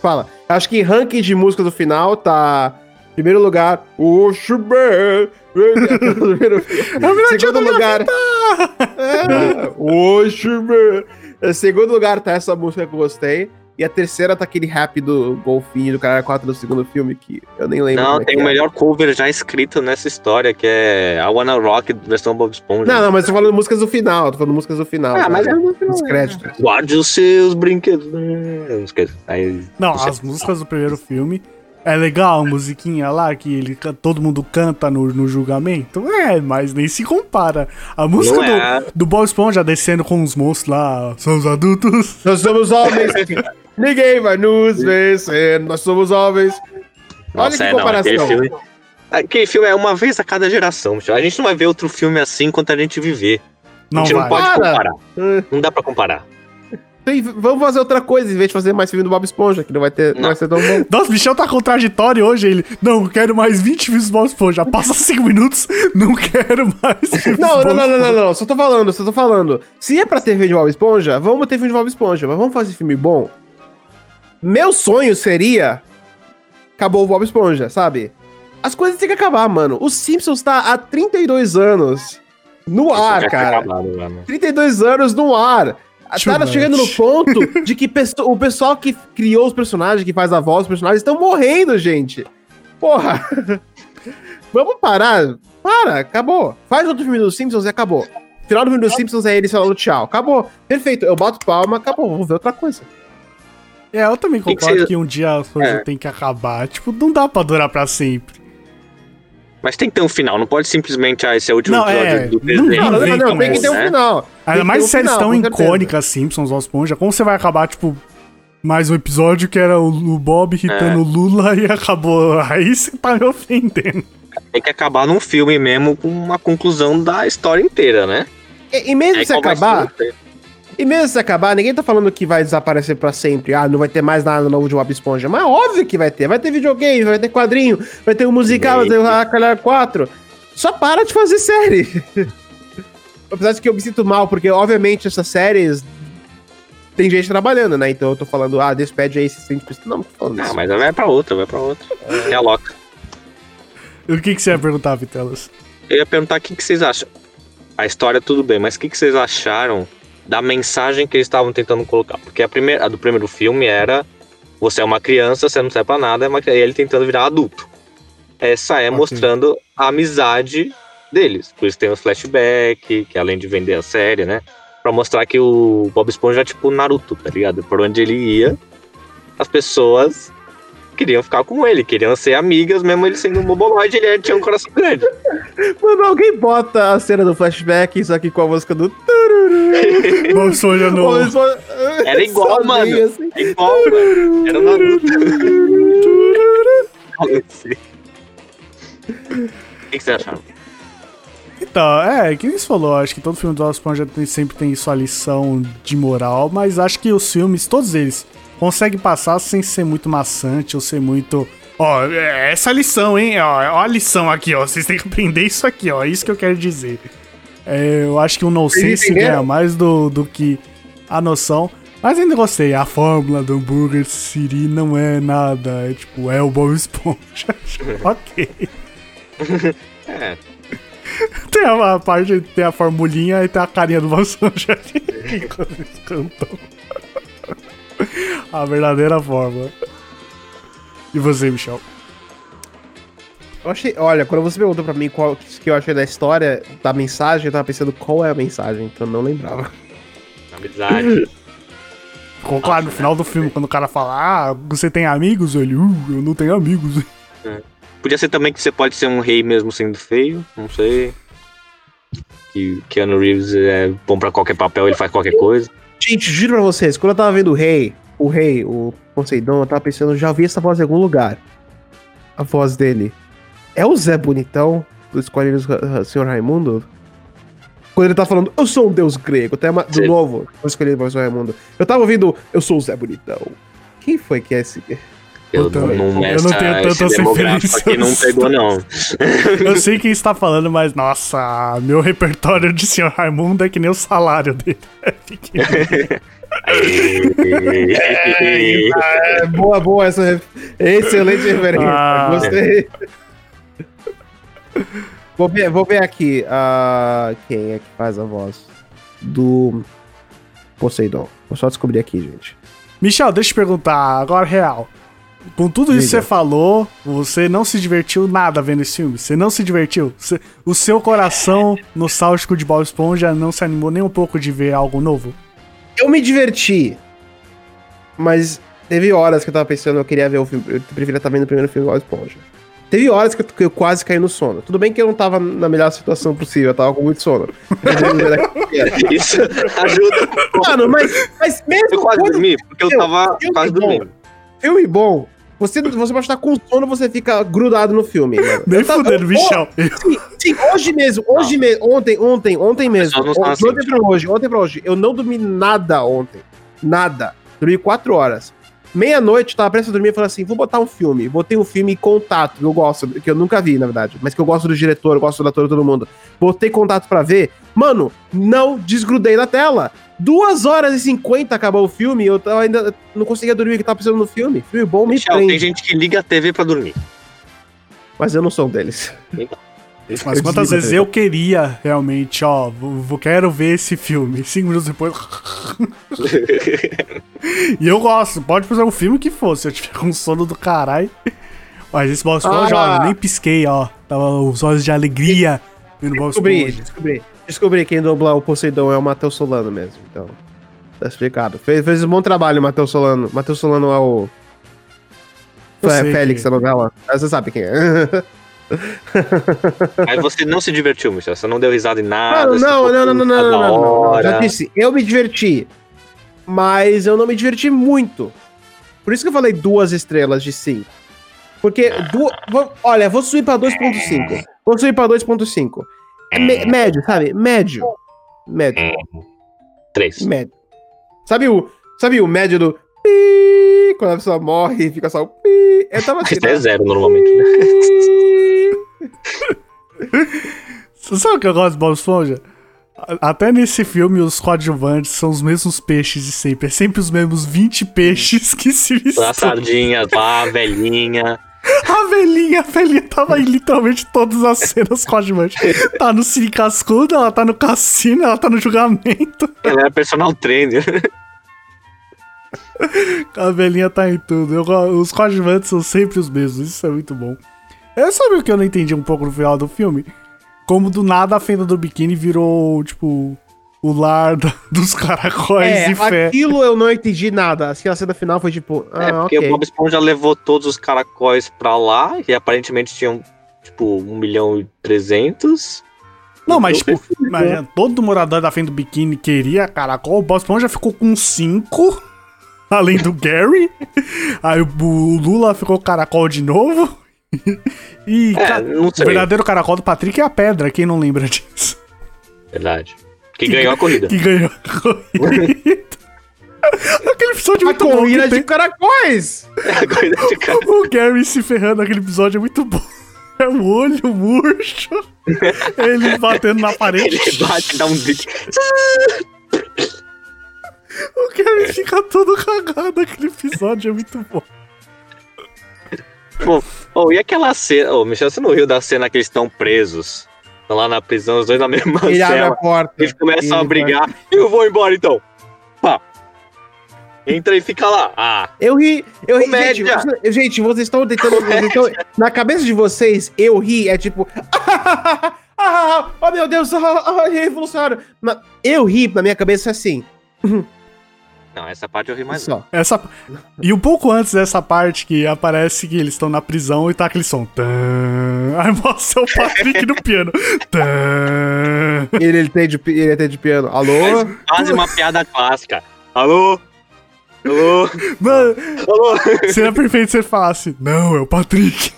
Fala. Acho que ranking de música do final tá. Primeiro lugar, o Schubert. Segundo lugar. É, o Schubert. É, Segundo lugar tá essa música que eu gostei. E a terceira tá aquele rap do Golfinho do Caralho 4 do segundo filme, que eu nem lembro. Não, é tem que o é. melhor cover já escrito nessa história, que é I Wanna Rock, versão Bob Esponja. Não, não, mas eu tô falando músicas do final. Tô falando músicas do final. Ah, mas cara. é Os créditos. Guarde os seus brinquedos. Não esqueça. Aí, Não, as músicas do primeiro filme é legal, a musiquinha lá que ele, todo mundo canta no, no julgamento. É, mas nem se compara. A música é. do, do Bob Esponja descendo com os monstros lá, são os adultos. Nós somos homens. Ninguém vai nos vencer. Nós somos homens. Olha Nossa, que é, não, comparação. aquele filme, aquele filme é uma vez a cada geração. bicho. A gente não vai ver outro filme assim enquanto a gente viver. Não a gente vai. não pode Para. comparar. Hum. Não dá pra comparar. Tem- vamos fazer outra coisa, em vez de fazer mais filme do Bob Esponja, que não vai, ter, não. Não. vai ser tão bom. Nossa, o Michel tá contraditório hoje. Ele, não, quero mais 20 filmes do Bob Esponja. Passa 5 minutos, não quero mais Não, do não, não, não, não, não, só tô falando, só tô falando. Se é pra ter filme de Bob Esponja, vamos ter filme de Bob Esponja, mas vamos fazer filme bom. Meu sonho seria. Acabou o Bob Esponja, sabe? As coisas têm que acabar, mano. Os Simpsons tá há 32 anos no ar, cara. acabado, mano. 32 anos no ar. Too Tá much. chegando no ponto de que o pessoal que criou os personagens, que faz a voz dos personagens, estão morrendo, gente. Porra. Vamos parar. Para, acabou. Faz outro filme dos Simpsons e acabou. Final do filme dos Simpsons é eles falando tchau. Acabou. Perfeito. Eu boto palma, acabou. Vou ver outra coisa. É, eu também Que que concordo você- que um dia as coisas É. têm que acabar. Tipo, não dá pra durar pra sempre. Mas tem que ter um final, não pode simplesmente, ah, esse é o último Não, episódio é, do não- desenho. Não, não, vem não, com tem que ter um né? final. Tem Ainda que mais um séries tão icônicas, Simpsons, Bob Esponja. Como você vai acabar, tipo, mais um episódio que era o, o Bob irritando o Lula e acabou? Aí você tá me ofendendo. Tem que acabar num filme mesmo com uma conclusão da história inteira, né? E, e mesmo Aí se acabar. E mesmo se acabar, ninguém tá falando que vai desaparecer pra sempre. Ah, não vai ter mais nada novo de Bob Esponja. Mas óbvio que vai ter. Vai ter videogame, vai ter quadrinho, vai ter um musical, vai ter o Calhar 4. Só para de fazer série. Apesar de que eu me sinto mal, porque obviamente essas séries tem gente trabalhando, né? Então eu tô falando, ah, despede aí 60%. Não, não tô falando Ah, isso. mas vai pra outra, vai pra outra. É a Loca. O que, que você ia perguntar, Vitelas? Eu ia perguntar o que, que vocês acham. A história tudo bem, mas o que, que vocês acharam da mensagem que eles estavam tentando colocar? Porque a, primeira, a do primeiro filme era você é uma criança, você não serve pra nada, é e ele tentando virar adulto. Essa é Ok. mostrando a amizade deles. Por isso tem os flashback, que além de vender a série, né? Pra mostrar que o Bob Esponja é tipo Naruto, tá ligado? Por onde ele ia, as pessoas queriam ficar com ele, queriam ser amigas, mesmo ele sendo um moboloide, ele tinha um coração grande. Mano, alguém bota a cena do flashback, isso aqui com a música do. Bob Esponja no... Bob Esponja- Era igual, Sozinho, mano. assim. É igual, mano. Era o Naruto. O que, que você acharam? Então, é, que nem você falou, acho que todo filme do Bob Esponja tem- sempre tem sua lição de moral, mas acho que os filmes, todos eles, conseguem passar sem ser muito maçante ou ser muito. Ó, é essa lição, hein? Ó, ó a lição aqui, ó. Vocês têm que aprender isso aqui, ó. É isso que eu quero dizer. É, eu acho que o No Vocês Sense entenderam? ganha mais do, do que a noção. Mas ainda gostei. A fórmula do hambúrguer Siri não é nada. É tipo, é o Bob Esponja. ok. É, Tem a, a parte, tem a formulinha e tem a carinha do Bob Esponja aqui quando eles cantam. A verdadeira fórmula. E você, Michel? Eu achei, olha, quando você perguntou pra mim qual que eu achei da história, da mensagem, eu tava pensando qual é a mensagem, então eu não lembrava. amizade. Ficou claro no final do filme, quando o cara fala, ah, você tem amigos? Ele, uh, eu não tenho amigos. Podia ser também que você pode ser um rei mesmo sendo feio, não sei. Que Keanu Reeves é bom pra qualquer papel, ele faz qualquer coisa. Gente, juro pra vocês, quando eu tava vendo o rei, o rei, o Poseidon, eu tava pensando, já vi essa voz em algum lugar. A voz dele. É o Zé Bonitão, do Escolhidos uh, Senhor Raimundo? Quando ele tá falando, eu sou um deus grego, até do Sim. novo, o Escolhido o Senhor Raimundo. Eu tava ouvindo, eu sou o Zé Bonitão. Quem foi que é esse? Eu Puta, não, eu não essa, tenho tantas demográfico aqui não pegou, não. Eu sei quem está falando, mas nossa, meu repertório de Sr. Raimundo é que nem o salário dele. É pequeno. É, boa, boa essa excelente referência. Ah. Gostei. Vou ver, vou ver aqui ah, quem é que faz a voz do Poseidon. Vou só descobrir aqui, gente. Michel, deixa eu te perguntar, agora real. Com tudo isso que você falou, você não se divertiu nada vendo esse filme? Você não se divertiu? Você- o seu coração nostálgico de Bob Esponja não se animou nem um pouco de ver algo novo? Eu me diverti, mas teve horas que eu tava pensando, eu queria ver o filme, eu preferia estar vendo o primeiro filme a Esponja. Teve horas que eu, que eu quase caí no sono. Tudo bem que eu não tava na melhor situação possível, eu tava com muito sono. Isso ajuda. Mano, mas, mas mesmo Eu quase dormi, porque eu tava filme quase bom. dormindo. filme bom, você, você pode estar com sono, você fica grudado no filme. Mano. Nem tava- fudendo, Michel. Sim, sim, hoje mesmo, hoje mesmo, ontem, ontem, ontem mesmo. Ontem, assim, pra hoje, ontem pra hoje. Eu não dormi nada ontem. Nada. Dormi quatro horas. Meia-noite, tava prestes a dormir e falei assim: vou botar um filme. Botei um filme Contato, que eu gosto, que eu nunca vi, na verdade, mas que eu gosto do diretor, eu gosto do ator, todo mundo. Botei contato pra ver. Mano, não desgrudei da tela. Duas horas e cinquenta acabou o filme, eu tava ainda não conseguia dormir, que tava pensando no filme. Filme bom, me Michel, tem gente que liga a TV pra dormir. Mas eu não sou um deles. Mas Eu quantas vezes a eu queria realmente, ó, vou, vou- quero ver esse filme. Cinco minutos depois. e eu gosto, pode fazer um filme que for, se eu tiver com sono do caralho. Mas esse Bob Esponja, Ah. ó, eu nem pisquei, ó. Tava os olhos de alegria vendo Bob Descobri, Esponja. descobri. Descobri quem dubla o Poseidon é o Matheus Solano mesmo, então. Tá explicado. Fez, fez um bom trabalho o Matheus Solano. Matheus Solano é o. É Félix quem da novela. Ah, Você sabe quem é. Aí você não se divertiu, Michel. Você não deu risada em nada. Não, não, não, não, não, não, não, não. Já disse, eu me diverti. Mas eu não me diverti muito. Por isso que eu falei duas estrelas de cinco. Porque, du... vou- olha, vou subir pra 2.5. Vou subir pra 2.5. É me- médio, sabe? Médio. Médio. Três. Médio. Sabe o, sabe o médio do pi, quando a pessoa morre e fica só o pi? Eu tava assim, Isso é né? zero normalmente, né? Sabe o que eu gosto do Bob Esponja? A- Até nesse filme, os coadjuvantes são os mesmos peixes de sempre. É sempre os mesmos 20 peixes que se misturam. sardinhas lá, a velhinha. A velhinha, a velhinha tava em literalmente todas as cenas coadjuvantes. Tá no Cine Cascudo, ela tá no cassino, ela tá no julgamento. Ela é personal trainer. A velhinha tá em tudo. Eu os coadjuvantes são sempre os mesmos, isso é muito bom. Eu sabe o que eu não entendi um pouco no final do filme? Como do nada a fenda do biquíni virou, tipo, o lar da- dos caracóis É, de fé. aquilo eu não entendi nada. Assim, a cena final foi tipo, ah, é, porque ok. o Bob Esponja levou todos os caracóis pra lá e aparentemente tinham, tipo, 1 milhão e 300. Não, mas tipo, imagina, todo morador da frente do biquíni queria caracol, o Bob Esponja ficou com cinco, além do Gary. Aí o Lula ficou caracol de novo. E É, ca- não o verdadeiro caracol do Patrick é a pedra, quem não lembra disso? Verdade. Que ganhou a corrida. Que ganhou a corrida. Aquele episódio é A muito bom. que corrida tem de caracóis! a corrida de cara. O Gary se ferrando naquele episódio é muito bom. É o olho murcho. Ele batendo na parede. Ele bate, dá um grito. O Kevin fica todo cagado. Aquele episódio é muito bom. Pô, oh, e aquela cena. Ô, Michel, você não riu da cena que eles estão presos? Estão lá na prisão, os dois na mesma Ele abre a cela. porta. Eles começam Ele a brigar. Eu vou embora então. Pá. Entra e fica lá. Ah, Eu ri, eu ri. Gente, Comédia. você- gente, vocês estão tentando. vocês estão- na cabeça de vocês, eu ri é tipo. ah, oh meu Deus, ah, ah, revolucionário. Mas eu ri, na minha cabeça, é assim. Não, essa parte eu ri mais. Só. Essa... E um pouco antes dessa parte que aparece que eles estão na prisão e tá aquele som. Tã... Aí mostra o Patrick no piano. Tã... Ele, ele, tem de, ele tem de piano. Alô? Mas quase uma piada clássica. Alô? Alô? Mano, Alô? seria perfeito se ele falasse: Não, é o Patrick.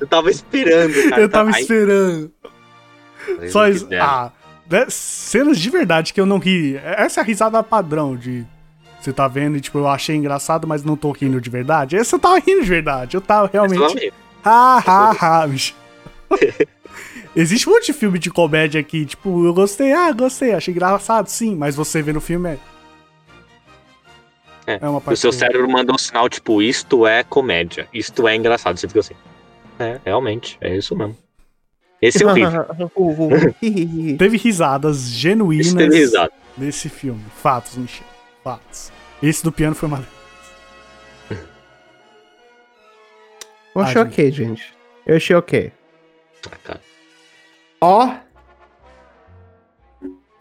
Eu tava esperando, cara. Eu tava Ai, esperando. Só isso. Ah, né, cenas de verdade que eu não ri. Essa é a risada padrão de. Você tá vendo e, tipo, eu achei engraçado, mas não tô rindo de verdade. Essa eu tava rindo de verdade. Eu tava Esse realmente. Ha, ha, ha, bicho. Existe um monte de filme de comédia que, tipo, eu gostei, ah, gostei, achei engraçado, sim, mas você vê no filme é. É, uma O parte. seu que- cérebro mandou um sinal, tipo, isto é comédia. Isto é engraçado. Você fica assim. É, realmente. É isso mesmo. Esse é horrível. Teve risadas genuínas teve risada. nesse filme. Fatos, Michel. Fatos. Esse do piano foi uma. Eu achei Ah, ok, gente. Eu achei ok. Ah. Ó.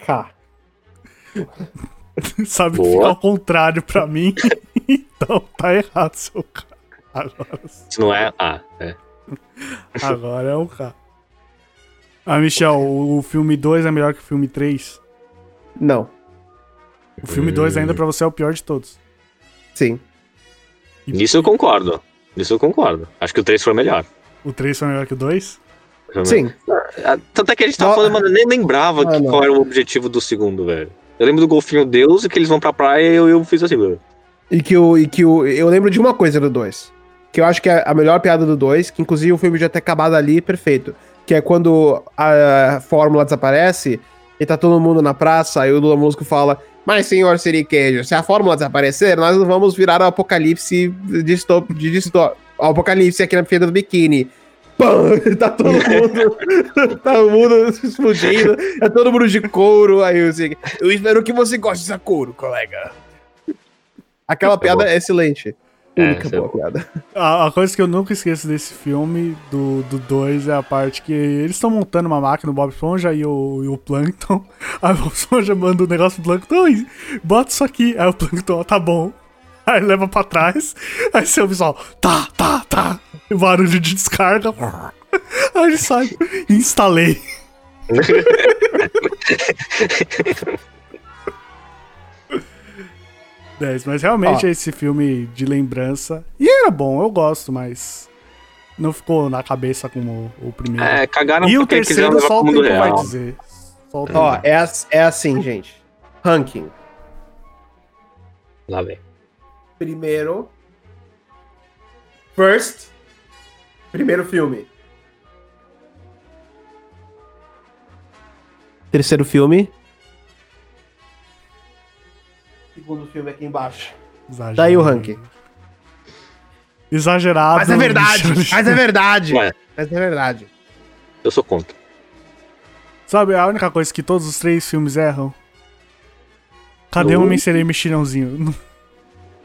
K. Sabe que Boa. fica ao contrário pra mim. então tá errado, seu cara. Agora, Isso não é. Ah, é. agora é o K. Ah, Michel, o, o filme 2 é melhor que o filme 3. Não. O filme 2 ainda pra você é o pior de todos. Sim. Nisso eu concordo. Nisso eu concordo. Acho que o 3 foi melhor. O 3 foi melhor que o 2? Foi Sim. Ah, Tanto é que a gente tava Não. falando, mano, eu nem lembrava Ah, qual era o objetivo do segundo, velho. Eu lembro do golfinho Deus e que eles vão pra praia e eu, eu fiz assim, velho. E que o. E que o eu lembro de uma coisa do 2. Que eu acho que é a melhor piada do 2, que inclusive o filme já ter acabado ali, perfeito. Que é quando a fórmula desaparece e tá todo mundo na praça, aí o Lula Músico fala: Mas, senhor Siriquejo, se a fórmula desaparecer, nós não vamos virar o apocalipse distop, de distop, o apocalipse aqui na feira do biquíni. Pã! Tá todo mundo. tá todo mundo explodindo. É todo mundo de couro. Aí eu sei. Eu espero que você goste dessa couro, colega. Aquela piada é excelente. Única é boa piada. A, a coisa que eu nunca esqueço desse filme, do 2, do dois, é a parte que eles estão montando uma máquina, o Bob Esponja e o, e o Plankton. Aí o Bob Esponja manda o negócio pro Plankton, "Ih, bota isso aqui. Aí o Plankton, ó, tá bom. Aí leva pra trás. Aí seu visual, tá, tá, tá. E barulho de descarga. Aí ele sai, instalei. Dez, mas realmente Ó. esse filme de lembrança. E era bom, eu gosto, mas. Não ficou na cabeça como o, primeiro. É, cagaram e o terceiro só o tempo vai real. dizer. Só o tempo. Ó, é, é assim, gente. Ranking. Lá vem. Primeiro. First. Primeiro filme. Terceiro filme. Segundo filme aqui embaixo. Exagero. Daí o ranking. Exagerado. Mas é verdade! Mas é verdade! Ué, Mas é verdade. eu sou contra. Sabe, a única coisa que todos os três filmes erram? Cadê o. Homem Sereia Mexilhãozinho?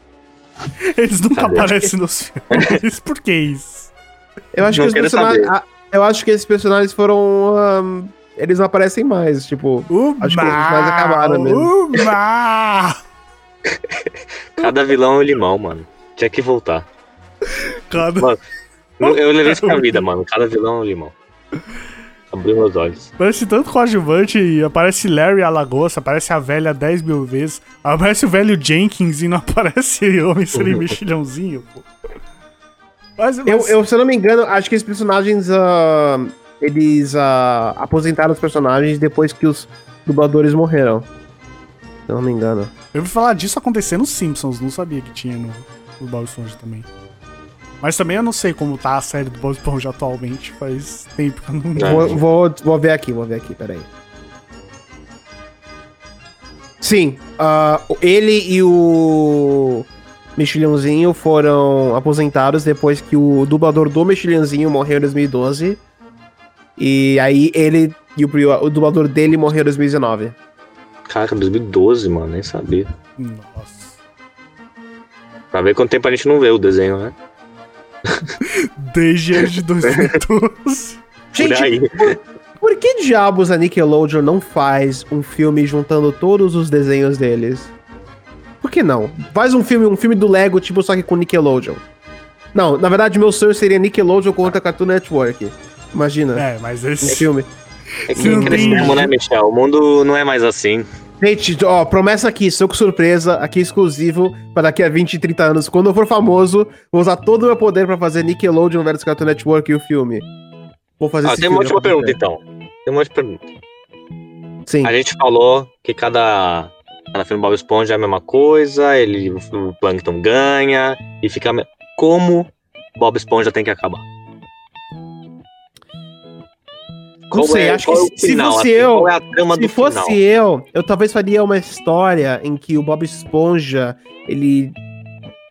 Eles nunca Cadê? aparecem nos filmes. Por que isso? Eu acho Não que os personagens. Eu acho que esses personagens foram. ahn, eles não aparecem mais, tipo. Uma, Acho que eles mais acabaram mesmo. Cada vilão é um limão, mano. Tinha que voltar. Cada... Mano, Eu eu levei isso pra vida, mano. Cada vilão é um limão. Abriu meus olhos. Parece tanto coadjuvante e aparece Larry a Lagosta, aparece a velha 10 mil vezes, aparece o velho Jenkins e não aparece o Homem Sereia Mexilhãozinho, pô. Mas, Eu, mas- eu, se eu não me engano, acho que esses personagens. ah, eles ah, aposentaram os personagens depois que os dubladores morreram. Se eu não me engano. eu ouvi falar disso acontecer nos Simpsons, não sabia que tinha no, no Bob Esponja também. Mas também eu não sei como tá a série do Bob Esponja atualmente. Faz tempo que eu não. Vou, vou, vou ver aqui, vou ver aqui, peraí. Sim, ah, ele e o Mexilhãozinho foram aposentados depois que o dublador do Mexilhãozinho morreu em 2012. E aí ele e o, o dublador dele morreu em 2019. Caraca, 2012, mano, nem sabia. Nossa. Pra ver quanto tempo a gente não vê o desenho, né? Desde antes de 2012. Por aí. Por que diabos a Nickelodeon não faz um filme juntando todos os desenhos deles? Por que não? Faz um filme, um filme do Lego, tipo, só que com Nickelodeon. Não, na verdade, meu sonho seria Nickelodeon contra Cartoon Network. Imagina, É, mas um esse. filme. É que tem- crescemos, né, Michel? O mundo não é mais assim. Gente, ó, promessa aqui, soco surpresa, aqui exclusivo, pra daqui a 20, 30 anos. Quando eu for famoso, vou usar todo o meu poder pra fazer Nickelodeon versus Cartoon Network e o filme. Vou fazer Ah, esse tem uma filme última pergunta, acontecer. então. Tem uma última pergunta. Sim. A gente falou que cada, cada filme Bob Esponja é a mesma coisa, ele, o Plankton ganha, e fica... Como Bob Esponja tem que acabar? Não sei, acho que é se- se fosse assim, eu- é Se fosse final? eu, eu talvez faria uma história em que o Bob Esponja, ele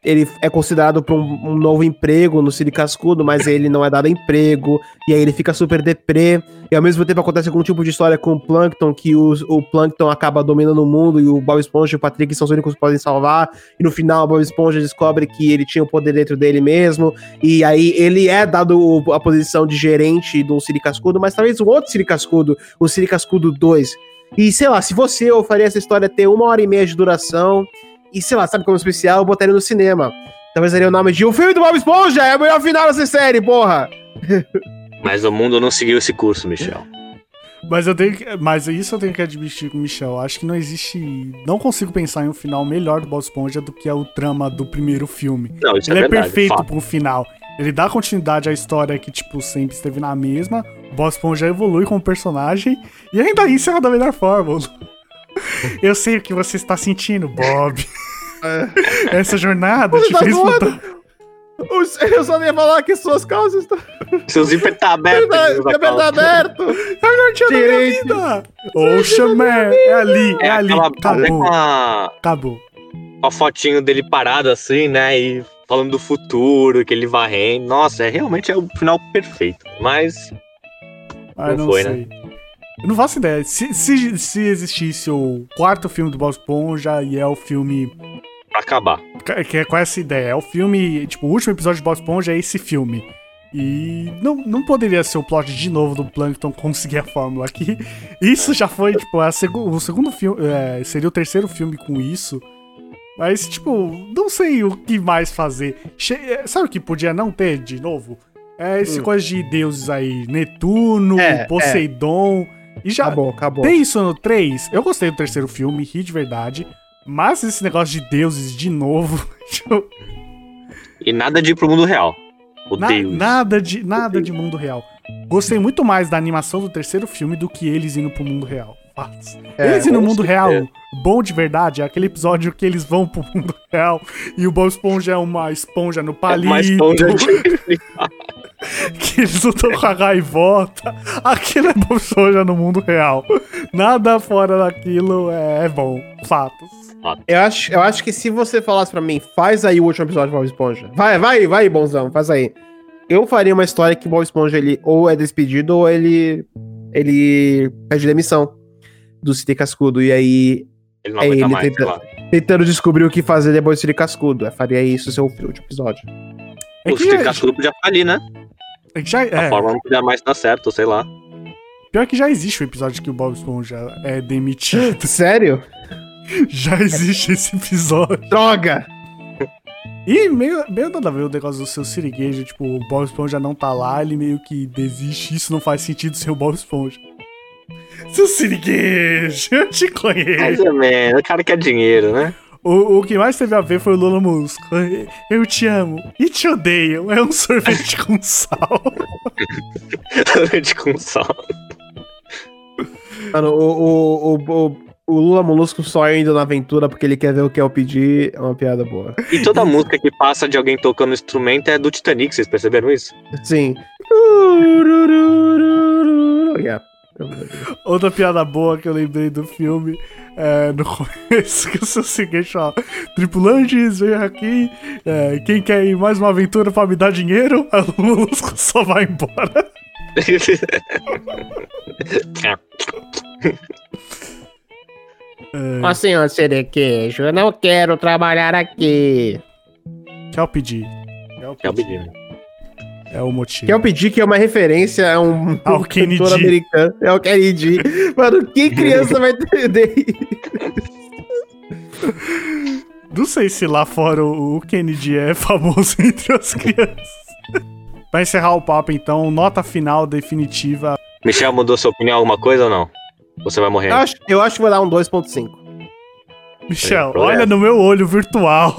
ele é considerado para um, um novo emprego no Siri Cascudo, mas ele não é dado emprego, e aí ele fica super deprê, e ao mesmo tempo acontece algum tipo de história com o Plankton, que os- o Plankton acaba dominando o mundo, e o Bob Esponja e o Patrick são os únicos que podem salvar, e no final o Bob Esponja descobre que ele tinha o poder dentro dele mesmo, e aí ele é dado o- a posição de gerente do Siri Cascudo, mas talvez um outro Siri Cascudo, o Siri Cascudo 2. E sei lá, se eu, eu faria essa história ter uma hora e meia de duração. E sei lá, sabe como especial, eu botaria no cinema. Talvez daria o nome de O filme do Bob Esponja é o melhor final dessa série, porra! Mas o mundo não seguiu esse curso, Michel. Mas eu tenho que, Mas isso eu tenho que admitir com o Michel. Acho que não existe. Não consigo pensar em um final melhor do Bob Esponja do que é o trama do primeiro filme. Não, isso Ele é é, verdade. perfeito fato. para um final. Ele dá continuidade à história que, tipo, sempre esteve na mesma. O Bob Esponja evolui como personagem. E ainda encerra da melhor forma. Eu sei o que você está sentindo, Bob. Essa jornada Você te tá fez mudar. Os- Eu só ia falar que suas calças estão. Seu zíper tá aberto. Meu cabelo tá aberto! Eu não tinha da minha Direito. vida. Ocean Man. É ali, é, É ali. Acabou, com a, acabou. com a fotinho dele parado assim, né? E falando do futuro, que ele varrendo. Nossa, é realmente é o final perfeito. Mas Ah, Não não foi, sei. Eu não faço ideia. Se, se, se existisse o quarto filme do Bob Esponja e é o filme. acabar. Que é com essa ideia. É o filme. Tipo, o último episódio de Bob Esponja é esse filme. E não, não poderia ser o plot de novo do Plankton conseguir a fórmula aqui. Isso já foi, tipo, a segu o segundo filme. é, seria o terceiro filme com isso. Mas, tipo, não sei o que mais fazer. Che é, sabe o que podia não ter de novo? É esse Hum. coisa de deuses aí. Netuno, É, Poseidon. E já Acabou, acabou. tem isso no 3. Eu gostei do terceiro filme, ri de verdade. Mas esse negócio de deuses de novo. E nada de ir pro mundo real. na- Odeio. isso. nada, de, nada de mundo real. Gostei muito mais da animação do terceiro filme do que eles indo pro mundo real. É, eles indo no mundo certeza. real, bom de verdade, é aquele episódio que eles vão pro mundo real e o Bob Esponja é uma esponja no palito. É uma esponja de... que eles lutam com a gaivota. Aquilo é Bob Esponja no mundo real. Nada fora daquilo é, é bom. Fatos. Eu acho, eu acho que se você falasse pra mim, faz aí o último episódio de Bob Esponja. Vai, vai, vai, bonzão, faz aí. Eu faria uma história que Bob Esponja ele ou é despedido ou ele ele pede demissão do City Cascudo. E aí, Ele não É ele mais, tenta- tentando descobrir o que fazer depois do City Cascudo. Eu faria isso seu último episódio. É O que, Steve já, Cascudo podia falir, né? é que já- A é, forma não podia mais dar certo, sei lá. pior que já existe o episódio que o Bob Esponja é demitido. Sério? já existe esse episódio. Droga! E meio, meio nada a ver o negócio do seu siriguejo. Tipo, o Bob Esponja não tá lá, ele meio que desiste. Isso não faz sentido ser o Bob Esponja. Seu siriguejo, eu te Mais conheço. ou menos, o cara quer dinheiro, né? O, o que mais teve a ver foi o Lula Musco. Eu te amo e te odeio. É um sorvete com sal. de com sal. Mano, o, o, o, o o Lula Molusco só indo na aventura porque ele quer ver o que é o pedir é uma piada boa. E toda música que passa de alguém tocando instrumento é do Titanic, vocês perceberam isso? Sim. Yeah. Outra piada boa que eu lembrei do filme é no começo, que o seu seguinte, ó. Tripulantes, vem aqui. é, quem quer ir mais uma aventura pra me dar dinheiro? O Molusco só vai embora. É, Ó, senhor Cerequejo, eu não quero trabalhar aqui. quer o pedir? Quer o É o. É o motivo. Quer eu pedir que é uma referência a um, Ao Kennedy. cantor americano. É o Kennedy. Mano, que criança vai entender isso? Não sei se lá fora o o Kennedy é famoso entre as crianças. pra encerrar o papo, então, nota final definitiva. Michel mudou sua opinião alguma coisa ou não? Você vai morrer. Eu acho, eu acho que vou dar um 2.5. Michel, É, olha no meu olho virtual.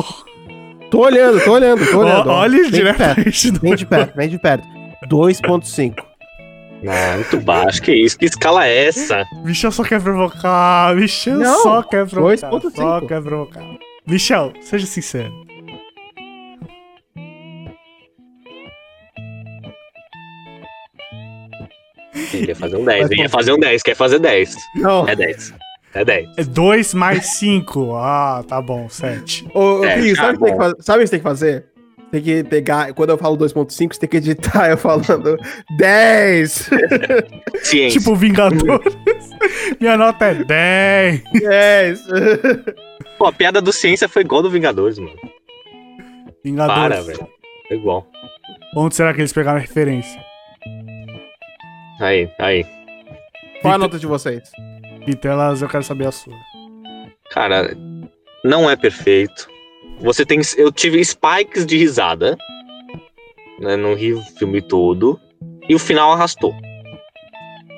Tô olhando, tô olhando, tô olhando. Ó. Olhe Vem de perto, vem de perto, vem de perto. 2.5. Não, muito baixo. Que isso? Que escala é essa? Michel só quer provocar. Michel Não, só quer provocar. 2.5. Só quer provocar. Michel, seja sincero. Ele ia fazer um 10. Ele ia fazer um 10. Quer fazer 10. Não. É 10. É 10. É 2 mais 5. Ah, tá bom, 7. Ô, É, Cris, tá o que sabe o que você tem que fazer? Tem que pegar, quando eu falo 2.5, você tem que editar eu falando 10! Ciência. Tipo Vingadores. Minha nota é 10. 10! Pô, a piada do ciência foi igual do Vingadores, mano. Vingadores. Para, velho. Foi igual. Onde será que eles pegaram a referência? Aí, aí. Qual a nota de vocês? Vitelas, eu quero saber a sua. Cara, não é perfeito. Você tem. Eu tive spikes de risada. Né, não ri o filme todo. E o final arrastou.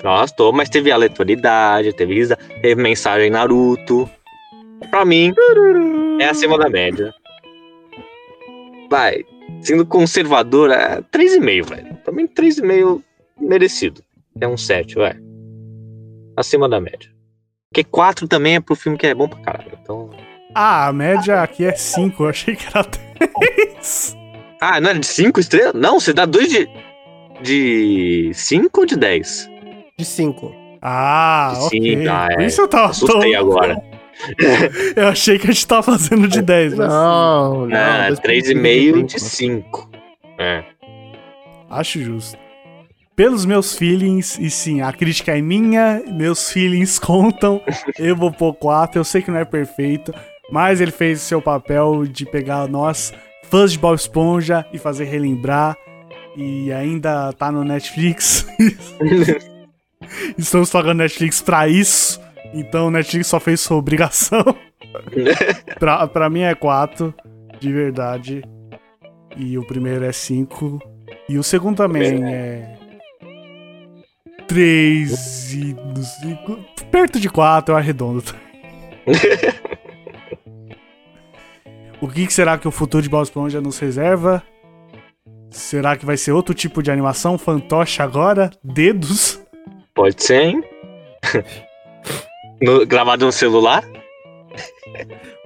Arrastou, mas teve aleatoriedade, teve risada, teve mensagem Naruto. Pra mim, é acima da média. Vai. Sendo conservador, é 3,5, velho. Mim, 3,5 merecido. É um 7, vai. Acima da média. Porque 4 também é pro filme que é bom pra caralho. Então. Ah, a média aqui é 5. Eu achei que era 10. Ah, não é de 5 estrelas? Não, você dá 2 de. De 5 ou de 10? De 5. Ah, Sim, ok. ah, é. Por isso eu tava Assustei tão- agora. Eu achei que a gente tava fazendo de 10. mas Não, não. Ah, 2.5 3,5 de cinco. 5. É. Acho justo. Pelos meus feelings, e sim, a crítica é minha, meus feelings contam. Eu vou pôr 4, eu sei que não é perfeito, mas ele fez o seu papel de pegar nós, fãs de Bob Esponja, e fazer relembrar. E ainda tá no Netflix. Estamos pagando Netflix pra isso. Então o Netflix só fez sua obrigação. pra, pra mim é 4, de verdade. E o primeiro é 5. E o segundo também é. 3 e 5. Perto de 4, eu arredondo. o que, será que o futuro de Bob Esponja nos reserva? Será que vai ser outro tipo de animação? Fantoche agora? Dedos? Pode ser, hein? No- gravado no celular?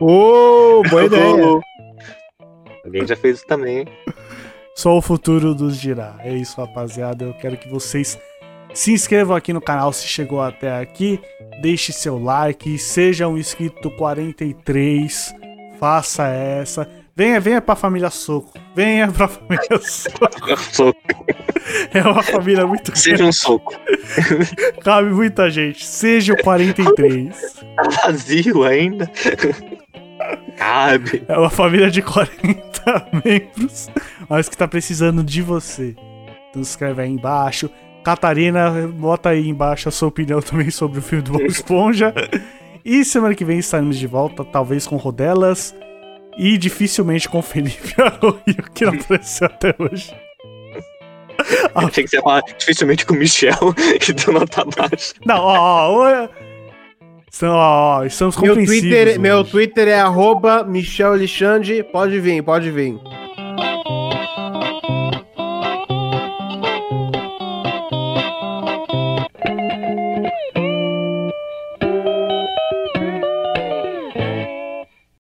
Ô, boa ideia. Alguém já fez isso também, hein? Só o futuro nos dirá. É isso, rapaziada. Eu quero que vocês se inscrevam aqui no canal se chegou até aqui. Deixe seu like. Seja um inscrito 43. Faça essa. Venha, venha pra família Soco. Venha pra família Soco. Soco. É uma família muito Seja um soco. Cabe muita gente. Seja o 43. Tá vazio ainda. Cabe. É uma família de 40 membros, mas que tá precisando de você. Então se inscreve aí embaixo. Catarina, bota aí embaixo a sua opinião também sobre o filme do Bob Esponja. E semana que vem estaremos de volta, talvez com Rodelas. E dificilmente com Felipe Arroio, que não apareceu até hoje. Achei que você ia falar dificilmente com o Michel e deu nota baixa. Não, ó, ó, ó. Estamos, ó, ó, estamos Meu compreensivos Twitter, meu hoje. Twitter é arroba Michel Alexandre. Pode vir, pode vir.